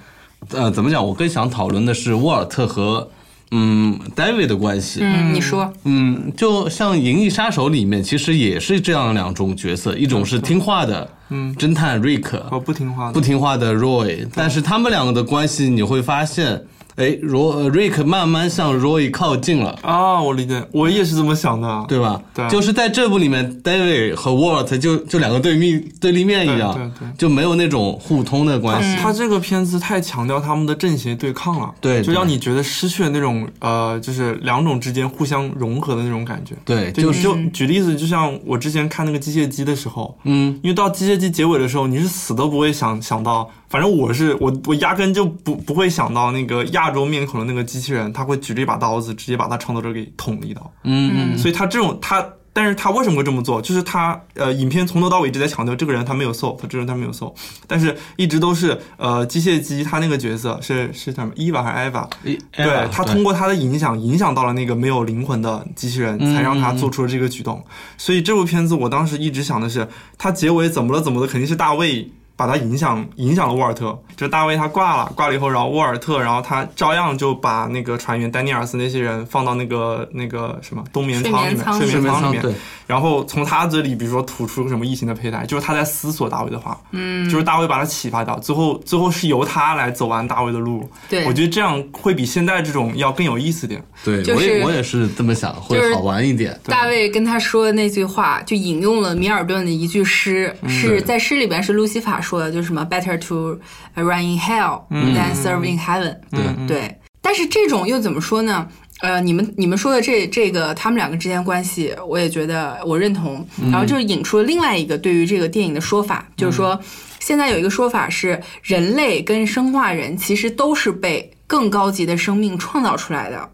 Speaker 2: 呃，怎么讲？我更想讨论的是沃尔特和嗯 David 的关系。
Speaker 1: 嗯，你说，
Speaker 2: 嗯，就像《银翼杀手》里面，其实也是这样两种角色，一种是听话的，嗯，侦探瑞克，
Speaker 3: 和不听话的，
Speaker 2: 不听话的 Roy，但是他们两个的关系你会发现，哎，罗呃瑞克慢慢向 Roy 靠近了。
Speaker 3: 啊，我理解，我也是这么想的。
Speaker 2: 对吧？
Speaker 3: 对
Speaker 2: 就是在这部里面，David 和 Walt 就就两个对面对立面一样，
Speaker 3: 对对对
Speaker 2: 就没有那种互通的关系。
Speaker 3: 他这个片子太强调他们的正邪对抗了，
Speaker 2: 对对
Speaker 3: 就让你觉得失去了那种呃，就是两种之间互相融合的那种感觉。
Speaker 2: 对，
Speaker 3: 就
Speaker 2: 就
Speaker 3: 举例子，就像我之前看那个机械姬的时候，
Speaker 2: 嗯，
Speaker 3: 因为到机械姬结尾的时候，你是死都不会想想到，反正我是我我压根就不不会想到那个亚洲面孔的那个机器人，他会举着一把刀子直接把他创作者给捅了一刀。
Speaker 2: 嗯嗯
Speaker 3: 所以他这种他，但是他为什么会这么做？就是他呃，影片从头到尾一直在强调这个人他没有 soul，他这个人他没有 soul，但是一直都是呃，机械姬他那个角色是是什么伊娃还是艾娃？
Speaker 2: 嗯，
Speaker 3: 对他通过他的影响，影响到了那个没有灵魂的机器人，才让他做出了这个举动。所以这部片子我当时一直想的是，他结尾怎么了怎么的，肯定是大卫。把他影响影响了沃尔特，就大卫他挂了，挂了以后，然后沃尔特，然后他照样就把那个船员丹尼尔斯那些人放到那个那个什么冬眠舱里面，睡
Speaker 1: 睡
Speaker 3: 眠舱里面，
Speaker 2: 对，
Speaker 3: 然后从他嘴里，比如说吐出个什么异形的胚胎，就是他在思索大卫的话，嗯，就是大卫把他启发到，最后最后是由他来走完大卫的路。
Speaker 1: 对。
Speaker 3: 我觉得这样会比现在这种要更有意思点。
Speaker 2: 对，
Speaker 1: 就是
Speaker 2: 我也我也是这么想，会好玩一点。
Speaker 1: 大卫跟他说的那句话，就引用了米尔顿的一句诗，是在诗里边是路西法说的，就是什么 “better to run in hell than serve in heaven”。
Speaker 2: 对
Speaker 1: 对，但是这种又怎么说呢？呃，你们你们说的这这个他们两个之间关系，我也觉得我认同。然后就引出了另外一个对于这个电影的说法，就是说现在有一个说法是，人类跟生化人其实都是被更高级的生命创造出来的。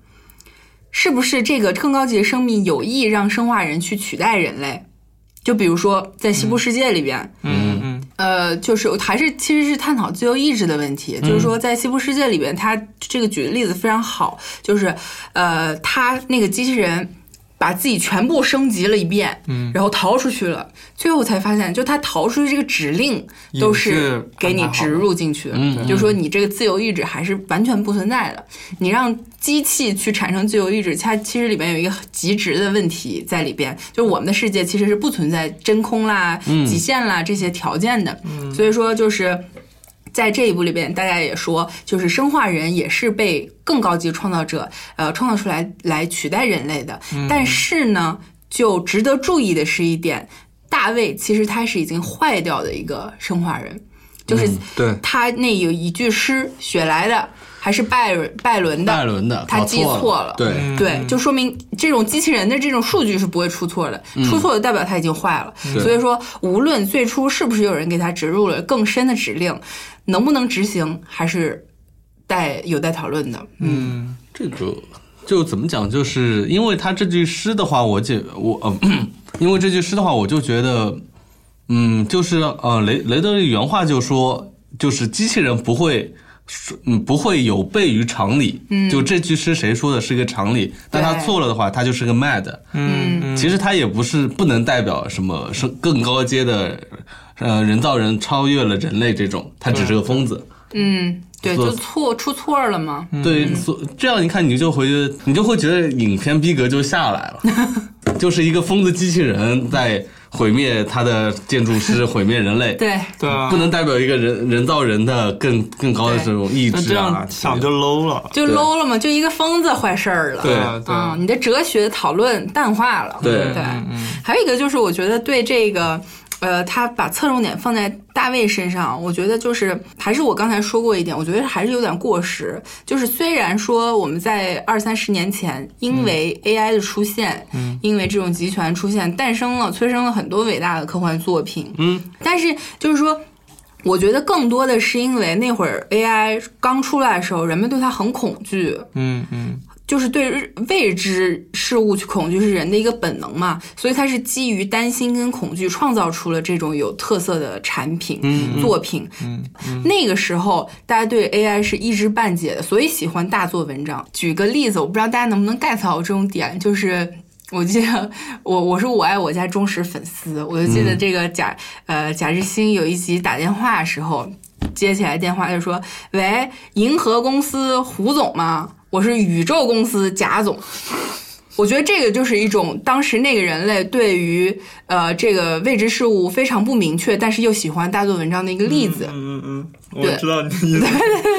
Speaker 1: 是不是这个更高级的生命有意让生化人去取代人类？就比如说在西部世界里边，
Speaker 3: 嗯嗯
Speaker 1: 呃，就是还是其实是探讨自由意志的问题，就是说在西部世界里边，他这个举的例子非常好，就是呃，他那个机器人。把自己全部升级了一遍，嗯，然后逃出去了。最后才发现，就他逃出去这个指令都是给你植入进去的，就是说你这个自由意志还是完全不存在的。你让机器去产生自由意志，它其实里边有一个极值的问题在里边，就是我们的世界其实是不存在真空啦、极限啦这些条件的。所以说就是。在这一步里边，大家也说，就是生化人也是被更高级创造者呃创造出来来取代人类的。但是呢，就值得注意的是一点，大卫其实他是已经坏掉的一个生化人，就是
Speaker 2: 对
Speaker 1: 他那有一句诗，雪莱的还是拜拜伦的，
Speaker 2: 拜伦的，
Speaker 1: 他记错了，
Speaker 2: 对
Speaker 1: 对，就说明这种机器人的这种数据是不会出错的，出错的代表他已经坏了。所以说，无论最初是不是有人给他植入了更深的指令。能不能执行还是待有待讨论的。
Speaker 2: 嗯，这个就怎么讲？就是因为他这句诗的话，我解我呃，[CLEARS THROAT] 因为这句诗的话，我就觉得，嗯，就是呃，雷雷德的原话就说，就是机器人不会，嗯，不会有悖于常理。嗯，就这句诗谁说的是一个常理？但他错了的话，他就是个 mad。嗯，其实他也不是不能代表什么是更高阶的。呃，人造人超越了人类这种，他只是个疯子。
Speaker 1: 嗯，对，就错出错了嘛。
Speaker 2: 对，所这样一看，你就会你就会觉得影片逼格就下来了，[LAUGHS] 就是一个疯子机器人在毁灭他的建筑师，毁灭人类。[LAUGHS]
Speaker 1: 对
Speaker 3: 对，
Speaker 2: 不能代表一个人人造人的更更高的这种意志啊。
Speaker 3: 这样想就 low 了，
Speaker 1: 就 low 了嘛，就一个疯子坏事儿了。
Speaker 2: 对
Speaker 1: 啊，你的哲学讨论淡化了。
Speaker 2: 对
Speaker 1: 对，还有一个就是，我觉得对这个。呃，他把侧重点放在大卫身上，我觉得就是还是我刚才说过一点，我觉得还是有点过时。就是虽然说我们在二三十年前，因为 AI 的出现，嗯，因为这种集权出现，诞生了、催生了很多伟大的科幻作品，嗯，但是就是说，我觉得更多的是因为那会儿 AI 刚出来的时候，人们对它很恐惧，
Speaker 3: 嗯嗯。
Speaker 1: 就是对未知事物去恐惧是人的一个本能嘛，所以它是基于担心跟恐惧创造出了这种有特色的产品作品。
Speaker 3: 嗯，
Speaker 1: 那个时候大家对 AI 是一知半解的，所以喜欢大做文章。举个例子，我不知道大家能不能 get 到这种点，就是 [LAUGHS] 我记得我我是我爱我家忠实粉丝，我就记得这个贾呃贾志新有一集打电话的时候接起来电话就说：“喂，银河公司胡总吗？”我是宇宙公司贾总，我觉得这个就是一种当时那个人类对于呃这个未知事物非常不明确，但是又喜欢大做文章的一个例子。
Speaker 3: 嗯嗯嗯。我知道你的
Speaker 1: 意思，对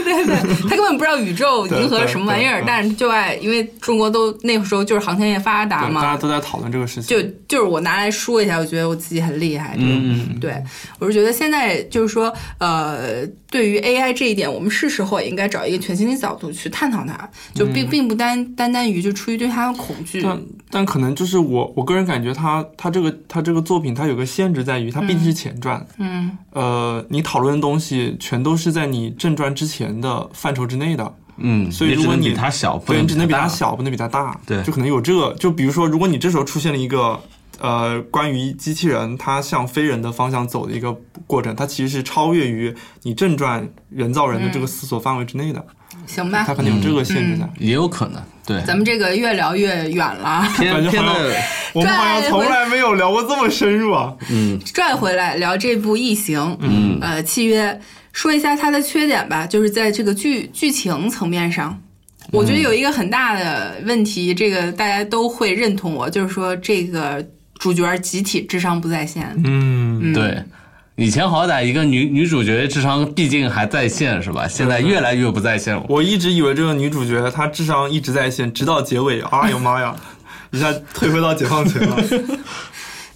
Speaker 1: 对对对，他根本不知道宇宙 [LAUGHS] 银河什么玩意儿，但是就爱，因为中国都那个时候就是航天业发达嘛，
Speaker 3: 大家都在讨论这个事情。
Speaker 1: 就就是我拿来说一下，我觉得我自己很厉害。
Speaker 2: 嗯嗯，
Speaker 1: 对，我是觉得现在就是说，呃，对于 AI 这一点，我们是时候也应该找一个全新的角度去探讨它，就并并不单单单于就出于对它的恐惧。
Speaker 3: 但但可能就是我我个人感觉，他他这个他这个作品，它有个限制在于，它毕竟是前传。
Speaker 1: 嗯。
Speaker 3: 呃，你讨论的东西全都是在你。正传之前的范畴之内的，
Speaker 2: 嗯，
Speaker 3: 所以如果你
Speaker 2: 比他小，
Speaker 3: 对，你只能比
Speaker 2: 他
Speaker 3: 小，不能比他大，
Speaker 2: 对，
Speaker 3: 就可能有这个，就比如说，如果你这时候出现了一个，呃，关于机器人它向非人的方向走的一个过程，它其实是超越于你正传人造人的这个思索范围之内的，
Speaker 1: 行吧？
Speaker 3: 它可能有这个限制在，
Speaker 2: 也有可能，对。
Speaker 1: 咱们这个越聊越远了，
Speaker 2: 偏偏
Speaker 3: 的，我们好像从来没有聊过这么深入啊，
Speaker 2: 嗯，
Speaker 1: 拽回来聊这部异形，嗯，呃，契约。说一下它的缺点吧，就是在这个剧剧情层面上，我觉得有一个很大的问题，这个大家都会认同我，就是说这个主角集体智商不在线。
Speaker 2: 嗯，对，以前好歹一个女女主角智商毕竟还在线是吧？现在越来越不在线了。
Speaker 3: 我一直以为这个女主角她智商一直在线，直到结尾，哎呦妈呀，一下退回到解放前了。[LAUGHS]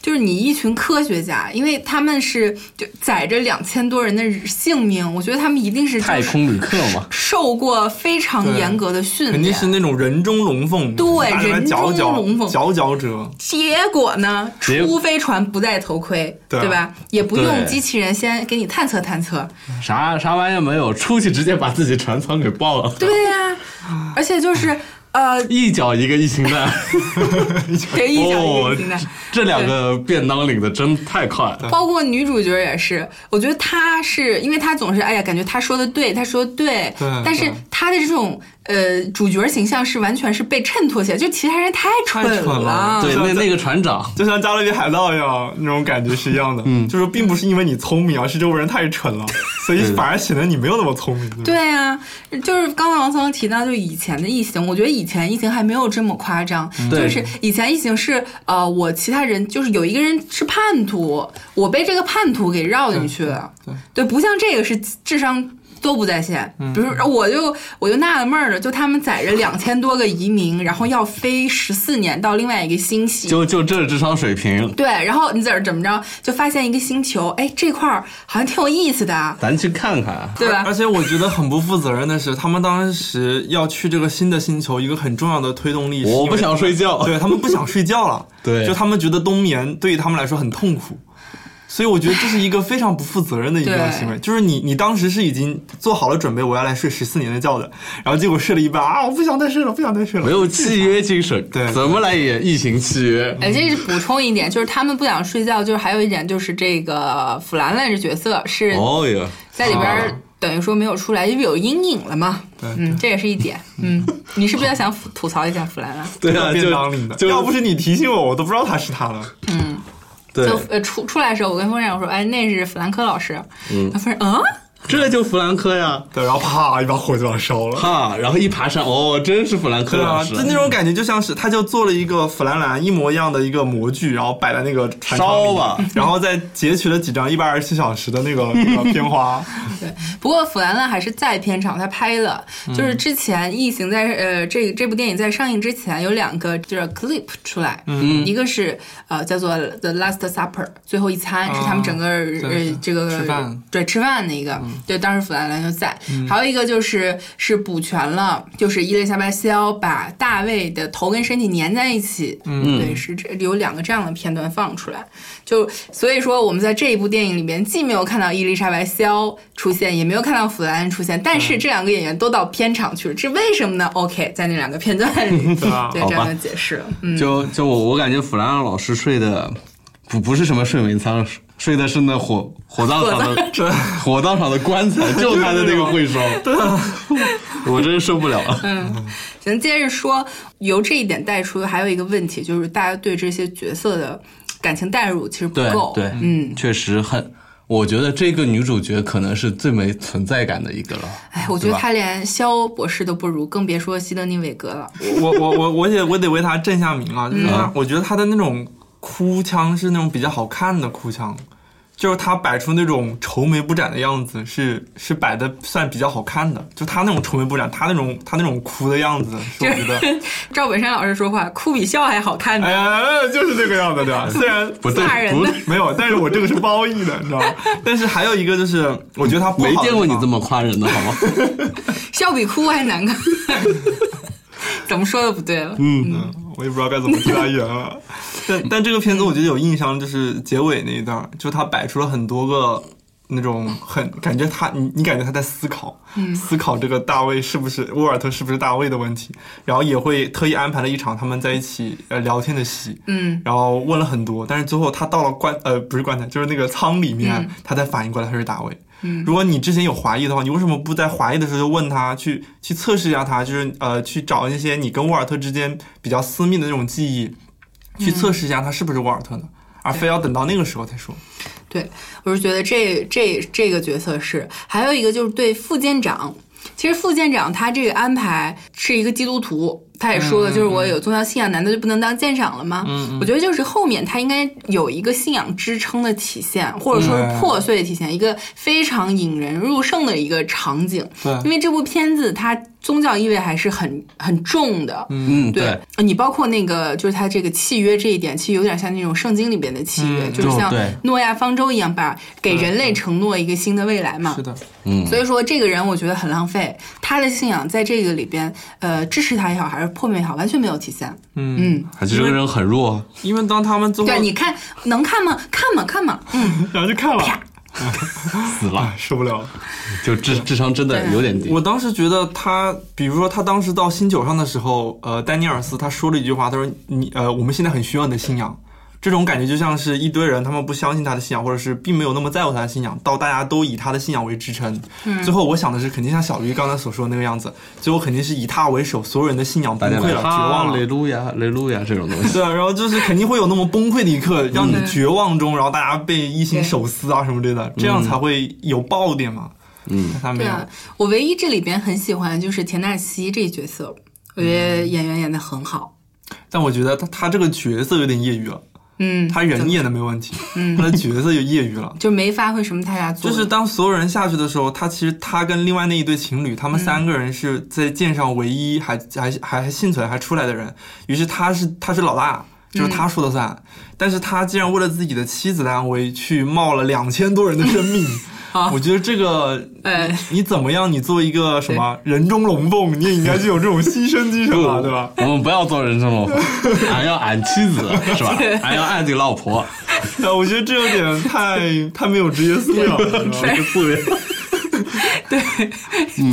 Speaker 1: 就是你一群科学家，因为他们是就载着两千多人的性命，我觉得他们一定是
Speaker 2: 太空旅客嘛，
Speaker 1: 受过非常严格的训练，
Speaker 3: 肯定是那种人中龙凤，
Speaker 1: 对，人中龙凤，
Speaker 3: 佼佼者。
Speaker 1: 结果呢，出飞船不戴头盔，对吧？也不用机器人先给你探测探测，
Speaker 2: 啥啥玩意儿没有，出去直接把自己船舱给爆了。
Speaker 1: 对呀，而且就是。呃，
Speaker 2: 一脚一个异形蛋，[LAUGHS]
Speaker 1: 对，一脚一
Speaker 2: 哦
Speaker 1: 个心的。
Speaker 2: 这两个便当领的真太快了。
Speaker 1: 包括女主角也是，我觉得她是因为她总是哎呀，感觉她说的对，她说对但是她的这种呃主角形象是完全是被衬托起来，就其他人太蠢
Speaker 3: 太蠢了
Speaker 2: 对，[LAUGHS] 那那个船长，
Speaker 3: 就像加勒比海盗一样，那种感觉是一样的。嗯，就是并不是因为你聪明，而是周围人太蠢了，[LAUGHS] 所以反而显得你没有那么聪明。对。
Speaker 1: 啊，就是刚刚王聪提到，就以前的异形，我觉得以前异形还没有这么夸张，
Speaker 2: 对
Speaker 1: 就是以前异形是呃，我其他人就是有一个人是叛徒，我被这个叛徒给绕进去了，
Speaker 3: 对。
Speaker 1: 对，不像这个是智商。都不在线，比如说我就我就纳了闷儿了，就他们载着两千多个移民，然后要飞十四年到另外一个星系，
Speaker 2: 就就这智商水平，
Speaker 1: 对，然后你在这怎么着，就发现一个星球，哎，这块儿好像挺有意思的啊，
Speaker 2: 咱去看看。
Speaker 1: 对吧？
Speaker 3: 而且我觉得很不负责任的是，他们当时要去这个新的星球，一个很重要的推动力是
Speaker 2: 我不想睡觉。
Speaker 3: 对他们不想睡觉了，[LAUGHS]
Speaker 2: 对。
Speaker 3: 就他们觉得冬眠对于他们来说很痛苦。所以我觉得这是一个非常不负责任的一个行为，[LAUGHS] 就是你你当时是已经做好了准备，我要来睡十四年的觉的，[LAUGHS] 然后结果睡了一半啊，我不想再睡了，不想再睡了，
Speaker 2: 没有契约精神，
Speaker 3: 对
Speaker 2: 怎么来演异形契约？
Speaker 1: 哎，这是补充一点，就是他们不想睡觉，就是还有一点就是这个弗兰兰这角色是
Speaker 2: 哦呀，
Speaker 1: 在里边等于说没有出来，因为有阴影了嘛。
Speaker 3: 对
Speaker 1: 嗯，这也是一点。嗯，你是不是要想吐槽一下弗兰兰？
Speaker 2: 对啊，就
Speaker 3: 要不是你提醒我，我都不知道他是他了。
Speaker 2: 对，
Speaker 1: 就呃出出来的时候，我跟风扇我说，哎，那是弗兰科老师。嗯，风扇嗯，
Speaker 2: 这就弗兰克呀，
Speaker 3: 对，然后啪一把火就要烧了。
Speaker 2: 哈，然后一爬山，哦，真是弗兰克
Speaker 3: 对啊，
Speaker 2: 老师。
Speaker 3: 就，那种感觉，就像是他就做了一个弗兰兰一模一样的一个模具，然后摆在那个
Speaker 2: 烧吧，
Speaker 3: 然后再截取了几张一百二十七小时的那个那个 [LAUGHS] 片花。
Speaker 1: 对。不过弗兰兰还是在片场，他拍了，就是之前《异形在》呃这这部电影在上映之前有两个就是 clip 出来，嗯，一个是呃叫做 The Last Supper 最后一餐，是他们整个呃这个
Speaker 3: 吃饭。
Speaker 1: 对吃饭那个，对，当时弗兰兰就在，还有一个就是是补全了，就是伊丽莎白·肖把大卫的头跟身体粘在一起，嗯，对，是这有两个这样的片段放出来，就所以说我们在这一部电影里面既没有看到伊丽莎白·肖出现，也没有看到弗兰兰出现，但是这两个演员都到片场去了，这为什么呢？OK，在那两个片段里，[LAUGHS]
Speaker 3: 对啊
Speaker 1: 对这样的解释，嗯，
Speaker 2: 就就我我感觉弗兰克老师睡的不不是什么睡眠舱，睡的是那火火葬场的火葬场的棺材，[LAUGHS] 就他的那个会烧，[LAUGHS] 我真是受不了了。
Speaker 1: 嗯咱接着说，由这一点带出还有一个问题，就是大家对这些角色的感情代入其实不够，
Speaker 2: 对，
Speaker 1: 嗯，
Speaker 2: 确实很。我觉得这个女主角可能是最没存在感的一个了。
Speaker 1: 哎，我觉得她连肖博士都不如，更别说西德尼韦格了。
Speaker 3: 我我我我也我得为她正下名啊，就是他，我觉得她的那种哭腔是那种比较好看的哭腔。就是他摆出那种愁眉不展的样子，是是摆的算比较好看的。就他那种愁眉不展，他那种他那种哭的样子，是我觉得，
Speaker 1: 赵本山老师说话，哭比笑还好看呢。
Speaker 3: 哎呀，就是这个样子，对吧？[LAUGHS] 虽然
Speaker 2: 不对
Speaker 1: 吓人，
Speaker 2: 不
Speaker 3: 没有，但是我这个是褒义的，你知道吗？[LAUGHS] 但是还有一个就是，我觉得他不好
Speaker 2: 没见过你这么夸人的好吗？[LAUGHS]
Speaker 1: 笑比哭还难看。[LAUGHS] 怎么说都不对了。
Speaker 3: 嗯，我也不知道该怎么替他圆了。[LAUGHS] 但但这个片子我觉得有印象，就是结尾那一段，就他摆出了很多个那种很感觉他你你感觉他在思考，思考这个大卫是不是沃尔特是不是大卫的问题，然后也会特意安排了一场他们在一起呃聊天的戏，
Speaker 1: 嗯，
Speaker 3: 然后问了很多，但是最后他到了棺呃不是棺材，就是那个舱里面，
Speaker 1: 嗯
Speaker 3: 他才反应过来他是大卫。嗯，如果你之前有怀疑的话，你为什么不在怀疑的时候就问他，去去测试一下他，就是呃去找一些你跟沃尔特之间比较私密的那种记忆，去测试一下他是不是沃尔特呢？而非要等到那个时候才说。
Speaker 1: 对，我是觉得这这这个角色是，还有一个就是对副舰长。其实副舰长他这个安排是一个基督徒，他也说了，就是我有宗教信仰，难道就不能当舰长了吗？嗯，我觉得就是后面他应该有一个信仰支撑的体现，或者说是破碎的体现，一个非常引人入胜的一个场景。
Speaker 3: 对
Speaker 1: 因为这部片子它宗教意味还是很很重的。
Speaker 2: 嗯，
Speaker 1: 对，你包括那个，就是他这个契约这一点，其实有点像那种圣经里边的契约，就是像诺亚方舟一样，把给人类承诺一个新的未来嘛。
Speaker 3: 是的，
Speaker 2: 嗯。
Speaker 1: 所以说，这个人我觉得很浪费，他的信仰在这个里边，呃，支持他也好，还是破灭也好，完全没有体现。嗯，
Speaker 2: 还是这个人很弱。
Speaker 3: 因为当他们最后
Speaker 1: 对，你看能看吗？看嘛，看嘛，嗯，[LAUGHS]
Speaker 3: 然后就看了，[LAUGHS]
Speaker 2: 死了，
Speaker 3: 受不了了。[LAUGHS]
Speaker 2: 就智智商真的有点低。
Speaker 3: 我当时觉得他，比如说他当时到星球上的时候，呃，丹尼尔斯他说了一句话，他说你呃，我们现在很需要你的信仰。这种感觉就像是一堆人，他们不相信他的信仰，或者是并没有那么在乎他的信仰，到大家都以他的信仰为支撑。最后，我想的是，肯定像小驴刚才所说的那个样子，最后肯定是以他为首，所有人的信仰崩溃了，绝望了，
Speaker 2: 雷路亚，雷路亚这种东西。
Speaker 3: 对啊，然后就是肯定会有那么崩溃的一刻，让你绝望中，然后大家被一心手撕啊什么之类的，这样才会有爆点嘛。
Speaker 2: 嗯，
Speaker 3: 他没有。
Speaker 1: 我唯一这里边很喜欢就是田纳西这角色，我觉得演员演的很好。
Speaker 3: 但我觉得他他这个角色有点业余了。
Speaker 1: 嗯，
Speaker 3: 他人演的没问题，嗯，[LAUGHS] 他的角色就业余了，
Speaker 1: 就没发挥什么太大作
Speaker 3: 用。就是当所有人下去的时候，他其实他跟另外那一对情侣，他们三个人是在舰上唯一还还还还幸存还出来的人。于是他是他是老大，就是他说了算。但是他竟然为了自己的妻子的安危，去冒了两千多人的生命。我觉得这个，[LAUGHS]
Speaker 1: 哎，
Speaker 3: 你怎么样？你做一个什么人中龙凤，你也应该具有这种牺牲精神吧，对吧？
Speaker 2: 我们不要做人中龙凤，[LAUGHS] 俺要俺妻子，是吧？俺要俺的老婆。[LAUGHS]
Speaker 3: 我觉得这有点太太没有职业素养了，
Speaker 2: 素养。[LAUGHS]
Speaker 1: 对，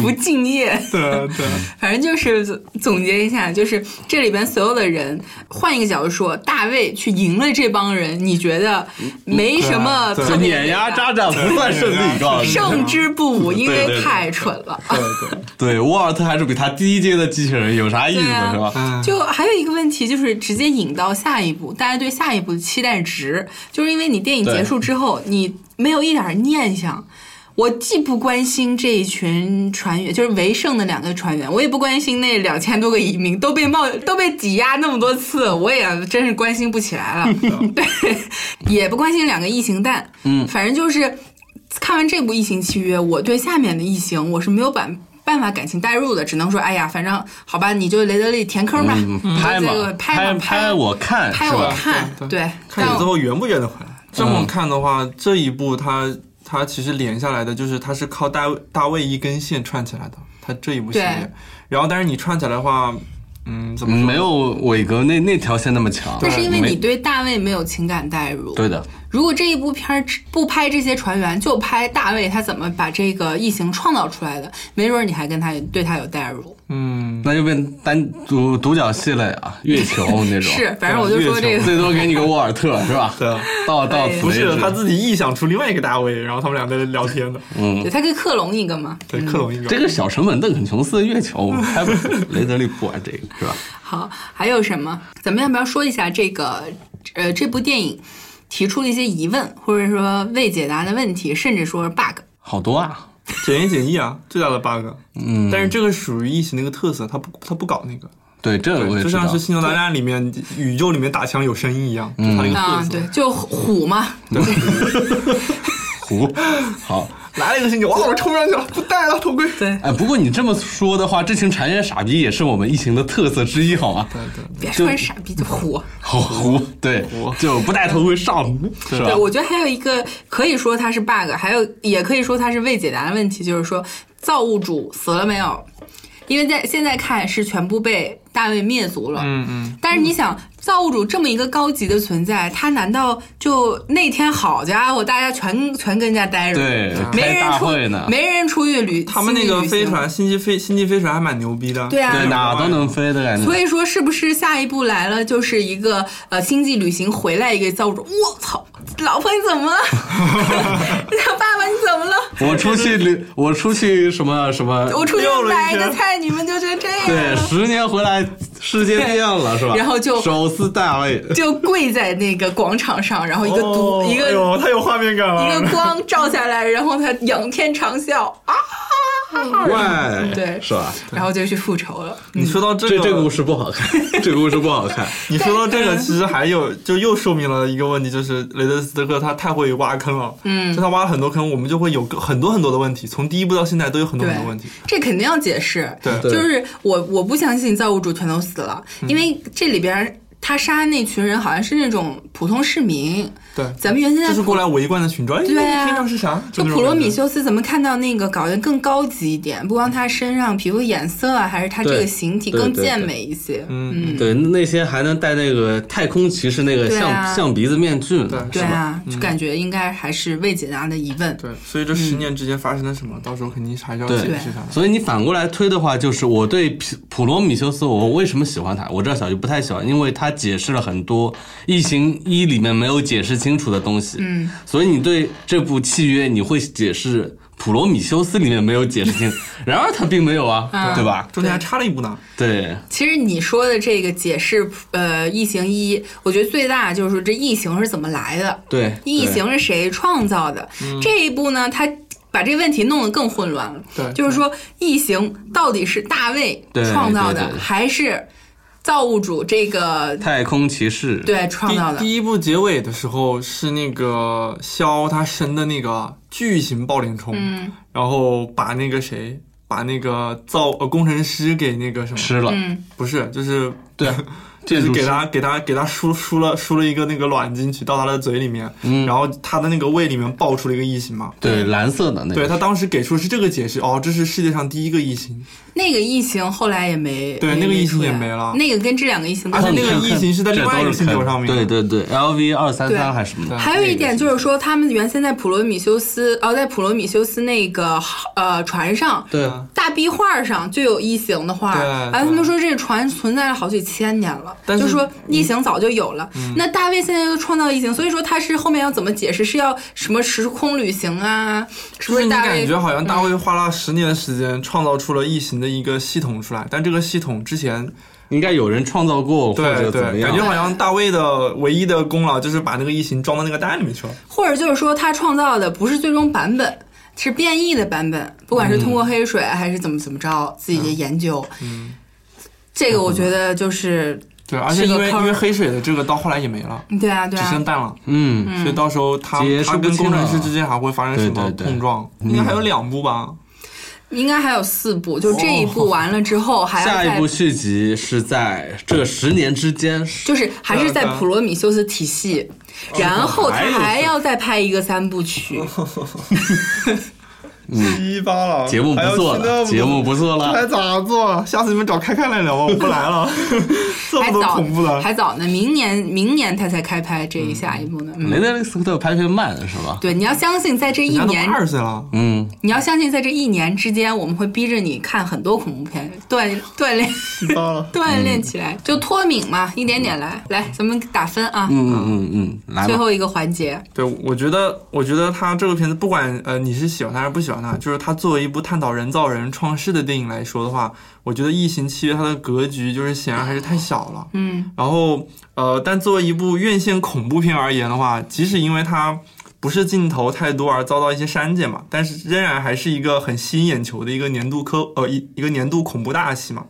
Speaker 1: 不敬业。
Speaker 3: 对对，[LAUGHS]
Speaker 1: 反正就是总结一下，就是这里边所有的人，换一个角度说，大卫去赢了这帮人，你觉得没什么特别
Speaker 2: 碾压渣渣不算胜利，告诉你，
Speaker 1: 胜之不武，因为太蠢了。
Speaker 3: 对对
Speaker 2: 对，沃尔特还是比他低阶的机器人，有啥意思是吧？
Speaker 1: 就还有一个问题，就是直接引到下一步，大家对下一步的期待值，就是因为你电影结束之后，你没有一点念想。我既不关心这一群船员，就是为胜的两个船员，我也不关心那两千多个移民都被冒都被挤压那么多次，我也真是关心不起来了。[LAUGHS] 对，也不关心两个异形蛋。嗯，反正就是看完这部《异形契约》，我对下面的异形我是没有办办法感情代入的，只能说，哎呀，反正好吧，你就雷德利填坑吧，
Speaker 2: 拍
Speaker 1: 嘛，
Speaker 2: 拍
Speaker 1: 拍
Speaker 2: 我看，
Speaker 1: 拍我看，对，
Speaker 3: 看你最后圆不圆得回来。这么看的话，这一部它。它其实连下来的就是，它是靠大大卫一根线串起来的。它这一部系列，然后但是你串起来的话，嗯，怎么
Speaker 2: 没有伟哥那那条线那么强？
Speaker 1: 那是因为你对大卫没有情感代入。
Speaker 2: 对的。
Speaker 1: 如果这一部片儿不拍这些船员，就拍大卫他怎么把这个异形创造出来的，没准你还跟他对他有代入。
Speaker 3: 嗯，
Speaker 2: 那就变单独独角戏了呀，月球那种。[LAUGHS]
Speaker 1: 是，反正我就说这个，
Speaker 2: 最多给你个沃尔特，是吧？[LAUGHS]
Speaker 3: 对，
Speaker 2: 到到此
Speaker 3: 不是他自己臆想出另外一个大卫，然后他们俩在聊天的。
Speaker 2: 嗯，
Speaker 1: 对他可以克隆一个嘛。
Speaker 3: 对，克隆一个。
Speaker 2: 这个小成本邓肯琼斯的月球，还不雷德利不玩这个是吧？[LAUGHS]
Speaker 1: 好，还有什么？咱们要不要说一下这个？呃，这部电影。提出了一些疑问，或者说未解答的问题，甚至说是 bug，
Speaker 2: 好多啊，
Speaker 3: 简言简意啊，最大的 bug。
Speaker 2: 嗯，
Speaker 3: 但是这个属于一起那个特色，他不他不搞那个。
Speaker 2: 对，这我也
Speaker 3: 就像是《星球大战》里面宇宙里面打枪有声音一样，就它那个特
Speaker 1: 色。对，就虎嘛。
Speaker 2: 虎，好。
Speaker 3: 来了一个星球，哇！我冲上去了，不戴了头盔。
Speaker 1: 对，
Speaker 2: 哎，不过你这么说的话，这群船员傻逼也是我们疫情的特色之一，好吗？
Speaker 3: 对对，
Speaker 1: 别说傻逼，就虎，
Speaker 2: 好虎，对，就不戴头盔上，是吧？
Speaker 1: 对，我觉得还有一个可以说它是 bug，还有也可以说它是未解答的问题，就是说造物主死了没有？因为在现在看是全部被大卫灭族了，
Speaker 3: 嗯嗯，
Speaker 1: 但是你想。造物主这么一个高级的存在，他难道就那天好家伙，大家全全跟家待着，
Speaker 2: 对，
Speaker 1: 没人出没人出去旅，
Speaker 3: 他们那个飞船星际飞星际飞船还蛮牛逼的，
Speaker 1: 对啊，
Speaker 2: 哪都能飞的感觉。
Speaker 1: 所以说，是不是下一步来了就是一个呃星际旅行回来一个造物主？我操，老婆你怎么了？[LAUGHS] 爸爸你怎么了？
Speaker 2: 我出去旅，我出去什么什么？
Speaker 1: 我出去买个菜，你们就就这样？
Speaker 2: 对，十年回来世界变了是吧？
Speaker 1: 然后就。
Speaker 2: 斯大卫
Speaker 1: 就跪在那个广场上，然后一个毒一个，
Speaker 3: 他有画面感了，
Speaker 1: 一个光照下来，然后他仰天长啸啊，
Speaker 2: 怪
Speaker 1: 对
Speaker 2: 是吧？
Speaker 1: 然后就去复仇了。
Speaker 3: 你说到
Speaker 2: 这
Speaker 3: 个，
Speaker 2: 这个故事不好看，这个故事不好看。[LAUGHS]
Speaker 3: 你说到这个，其实还有就又说明了一个问题，就是雷德斯特克他太会挖坑了，嗯，就他挖了很多坑，我们就会有很多很多的问题，从第一部到现在都有很多很多问题。
Speaker 1: 这肯定要解释，
Speaker 3: 对，
Speaker 1: 就是我我不相信造物主全都死了，因为这里边。他杀那群人好像是那种普通市民。
Speaker 3: 对，
Speaker 1: 咱们原先在
Speaker 3: 就是过来围观的群众。哎
Speaker 1: 对啊
Speaker 3: 天上是啥？
Speaker 1: 就普罗米修斯怎么看到那个搞得更高级一点？不光他身上皮肤颜色啊，还是他这个形体更健美一些。
Speaker 3: 嗯，
Speaker 2: 对，那些还能戴那个太空骑士那个象、象鼻子面具呢，
Speaker 3: 对
Speaker 1: 啊，就感觉应该还是未解答的疑问。
Speaker 3: 对，所以这十年之间发生了什么，到时候肯定还是要解释上。
Speaker 2: 所以你反过来推的话，就是我对普普罗米修斯，我为什么喜欢他？我知道小鱼不太喜欢，因为他解释了很多《异形一》里面没有解释清楚的东西。嗯，所以你对这部契约，你会解释普罗米修斯里面没有解释清，[LAUGHS] 然而他并没有啊，对吧？
Speaker 3: 中间还差了一步呢。
Speaker 2: 对，
Speaker 1: 其实你说的这个解释，呃，异形一，我觉得最大就是这异形是怎么来的，
Speaker 2: 对，
Speaker 1: 异形是谁创造的？这一步呢，他把这个问题弄得更混乱了。
Speaker 3: 对
Speaker 1: 就是说异形到底是大卫创造的，还是造物主这个
Speaker 2: 太空骑士，
Speaker 1: 对创造的？
Speaker 3: 第第一部结尾的时候是那个肖他生的那个巨型暴脸虫，
Speaker 1: 嗯。
Speaker 3: 然后把那个谁，把那个造呃工程师给那个什么，
Speaker 2: 吃了，
Speaker 1: 嗯，
Speaker 3: 不是，就是
Speaker 2: 对 [LAUGHS] 建筑给
Speaker 3: 他给他给他输输了输了一个那个卵进去到他的嘴里面，
Speaker 2: 嗯。
Speaker 3: 然后他的那个胃里面爆出了一个异形嘛。
Speaker 2: 对蓝色的那个，
Speaker 3: 对他当时给出是这个解释，哦，这是世界上第一个异形，
Speaker 1: 那个异形后来也没没
Speaker 3: 对那个异形也没了
Speaker 1: 那个跟这两个异形
Speaker 3: 而且那个异形是在另外一个星球上面
Speaker 2: 对对对，LV 二三
Speaker 1: 对
Speaker 2: 三还是什么的，
Speaker 1: 还有一点就是说，他们原先在普罗米修斯，哦，在普罗米修斯那个呃船上，
Speaker 2: 对
Speaker 1: 大壁画上就有异形的画，
Speaker 3: 对
Speaker 1: 然后他们说这个船存在了好几千年了，
Speaker 3: 但是
Speaker 1: 就说异形早就有了。那大卫现在又创造异形，所以说他是后面要怎么解释？是要什么时空旅行啊？是
Speaker 3: 不是
Speaker 1: 大卫？
Speaker 3: 感觉好像大卫花了十年的时间创造出了异形的一个系统出来，但这个系统之前，
Speaker 2: 应该有人创造过或
Speaker 3: 对对，
Speaker 2: 者怎么样
Speaker 3: 感觉好像大卫的唯一的功劳就是把那个异形装到那个蛋里面去了。
Speaker 1: 或者就是说他创造的不是最终版本。是变异的版本，不管是通过黑水还是怎么怎么着，自己的研究，嗯，这个我觉得就是，
Speaker 3: 对，而且因为因为黑水的这个到后来也没了，
Speaker 1: 对啊，对啊。
Speaker 3: 只剩，蛋了，
Speaker 2: 嗯，
Speaker 3: 所以到时候他他跟工程师之间还会发生什么
Speaker 2: 对对。对
Speaker 3: 碰撞？应该还有两部吧？
Speaker 1: 应该还有四部，就这一部完了之后，还
Speaker 2: 下一部续集是在这十年之间，
Speaker 1: 就是还是在普罗米修斯体系，然后他
Speaker 2: 还
Speaker 1: 要再拍一个三部曲，[LAUGHS]
Speaker 3: 七八了，
Speaker 2: 节目不做了，节目不做了。
Speaker 3: 还咋做？下次你们找开开来聊吧，我不来了。[LAUGHS] 这么多
Speaker 1: 还早
Speaker 3: 恐怖的，
Speaker 1: 还早呢，明年明年他才开拍这一下一部呢。嗯，
Speaker 2: 雷德利·斯科特拍片慢是吧？
Speaker 1: 对，你要相信在这一年
Speaker 3: 二十岁了，
Speaker 2: 嗯，
Speaker 1: 你要相信，在这一年之间，我们会逼着你看很多恐怖片，锻锻炼
Speaker 3: 七八了。
Speaker 1: 锻炼 [LAUGHS] 起来，就脱敏嘛，一点点来。来，咱们打分啊，
Speaker 2: 嗯嗯嗯嗯，来。
Speaker 1: 最后一个环节，
Speaker 3: 对，我觉得，我觉得他这个片子，不管呃你是喜欢他还是不喜欢他，就是他作为一部探讨人造人创世的电影来说的话，我觉得《异形契约》它的格局就是显然还是太小了。
Speaker 1: 嗯，
Speaker 3: 然后呃，但作为一部院线恐怖片而言的话，即使因为它不是镜头太多而遭到一些删减嘛，但是仍然还是一个很吸引眼球的一个年度科呃一一个年度恐怖大戏嘛。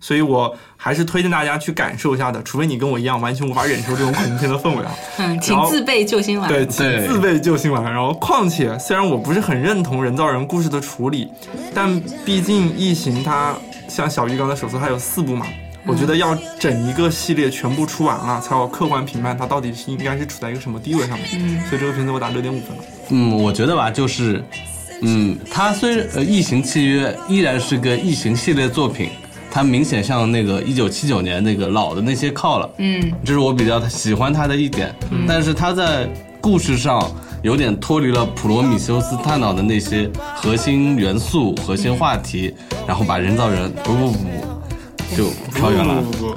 Speaker 3: 所以我还是推荐大家去感受一下的，除非你跟我一样完全无法忍受这种恐怖片的氛围啊。[LAUGHS]
Speaker 1: 嗯，请自备救心丸。
Speaker 3: 对，请自备救心丸。然后，况且虽然我不是很认同人造人故事的处理，但毕竟《异形》它像小鱼刚才所说，它有四部嘛，我觉得要整一个系列全部出完了，才有客观评判它到底是应该是处在一个什么地位上面。嗯，所以这个片子我打六点五分了。
Speaker 2: 嗯，我觉得吧，就是，嗯，它虽然呃《异形契约》依然是个异形系列作品，它明显像那个一九七九年那个老的那些靠了，
Speaker 1: 嗯，
Speaker 2: 这是我比较喜欢它的一点。但是它在故事上有点脱离了普罗米修斯探讨的那些核心元素、核心话题，然后把人造人不不不不就超越了。
Speaker 3: 不不，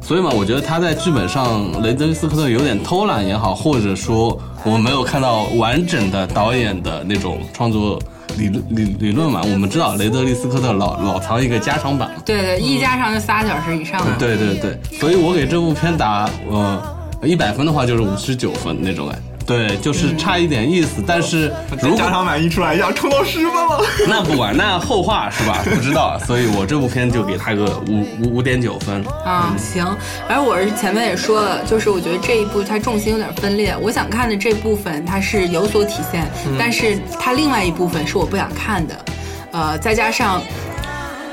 Speaker 2: 所以嘛，我觉得他在剧本上，雷德利·斯科特有点偷懒也好，或者说我没有看到完整的导演的那种创作理论理理论嘛。我们知道雷德利·斯科特老老藏一个加长版，
Speaker 1: 对对，一加长就仨小时以上的。
Speaker 2: 对对对，所以我给这部片打呃一百分的话就是五十九分那种哎。对，就是差一点意思，但是如果
Speaker 3: 加长满意出来，要冲到十分了。[LAUGHS]
Speaker 2: 那不管那后话是吧？不知道，所以我这部片就给他个五五五点九分。
Speaker 1: 啊，行。而我是前面也说了，就是我觉得这一部它重心有点分裂。我想看的这部分它是有所体现，但是它另外一部分是我不想看的。呃，再加上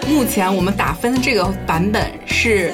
Speaker 1: 目前我们打分的这个版本是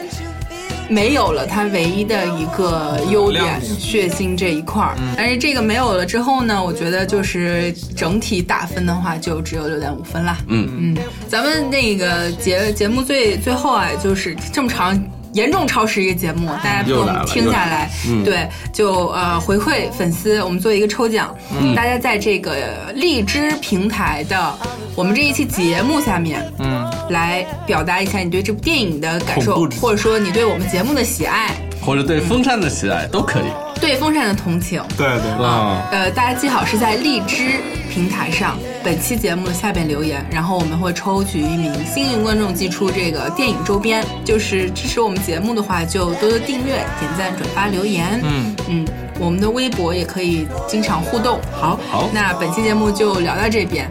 Speaker 1: 没有了它唯一的一个优点血腥这一块儿。但是这个没有了之后呢，我觉得就是整体打分的话就只有六点五分啦。
Speaker 2: 嗯
Speaker 1: 嗯，咱们那个节节目最最后啊，就是这么长。严重超时一个节目，大家不能听下来，对，就呃回馈粉丝，我们做一个抽奖，大家在这个荔枝平台的我们这一期节目下面，
Speaker 3: 嗯，
Speaker 1: 来表达一下你对这部电影的感受或者说你对我们节目的喜爱，
Speaker 2: 或者对风扇的喜爱都可以。
Speaker 1: 对风扇的同情。
Speaker 3: 对对，
Speaker 2: 啊，
Speaker 1: 呃，大家记好是在荔枝平台上本期节目的下边留言，然后我们会抽取一名幸运观众寄出这个电影周边。就是支持我们节目的话，就多多订阅、点赞、转发、留言。
Speaker 3: 嗯。
Speaker 1: 嗯，我们的微博也可以经常互动。好，
Speaker 2: 好。
Speaker 1: 那本期节目就聊到这边，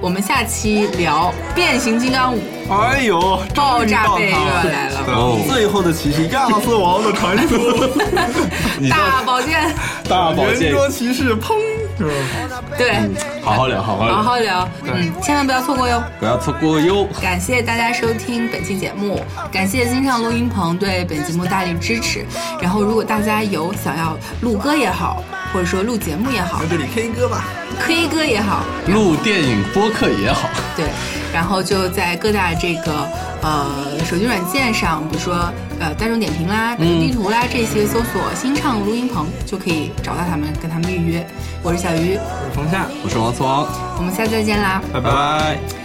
Speaker 1: 我们下期聊《变形金刚五》
Speaker 3: 哎呦，
Speaker 1: 爆炸贝
Speaker 3: 终于到它
Speaker 1: 热来了，
Speaker 2: 哦。
Speaker 3: 最后的骑士亚瑟王的传说，[LAUGHS]
Speaker 1: 大宝剑，
Speaker 2: 大宝剑。
Speaker 3: 圆桌骑士，砰，
Speaker 1: 对，
Speaker 2: 好好聊，好好
Speaker 1: 好
Speaker 2: 聊，
Speaker 1: 好好聊，嗯，千万不要错过哟。
Speaker 2: 不要错过哟。
Speaker 1: 感谢大家收听本期节目，感谢新上录音棚对本节目大力支持。然后，如果大家有想要录歌也好，或者说录节目也好
Speaker 3: 在，这里 K 歌吧
Speaker 1: ，K 歌也好，
Speaker 2: 录电影播客也好，
Speaker 1: 对，然后就在各大这个呃手机软件上，比如说呃大众点评啦、大众地图啦、这些，搜索“新唱录音棚”就可以找到他们，跟他们预约。我是小鱼，
Speaker 3: 我是冯夏，
Speaker 2: 我是王思王，
Speaker 1: 我们下次再见啦。
Speaker 3: 拜拜。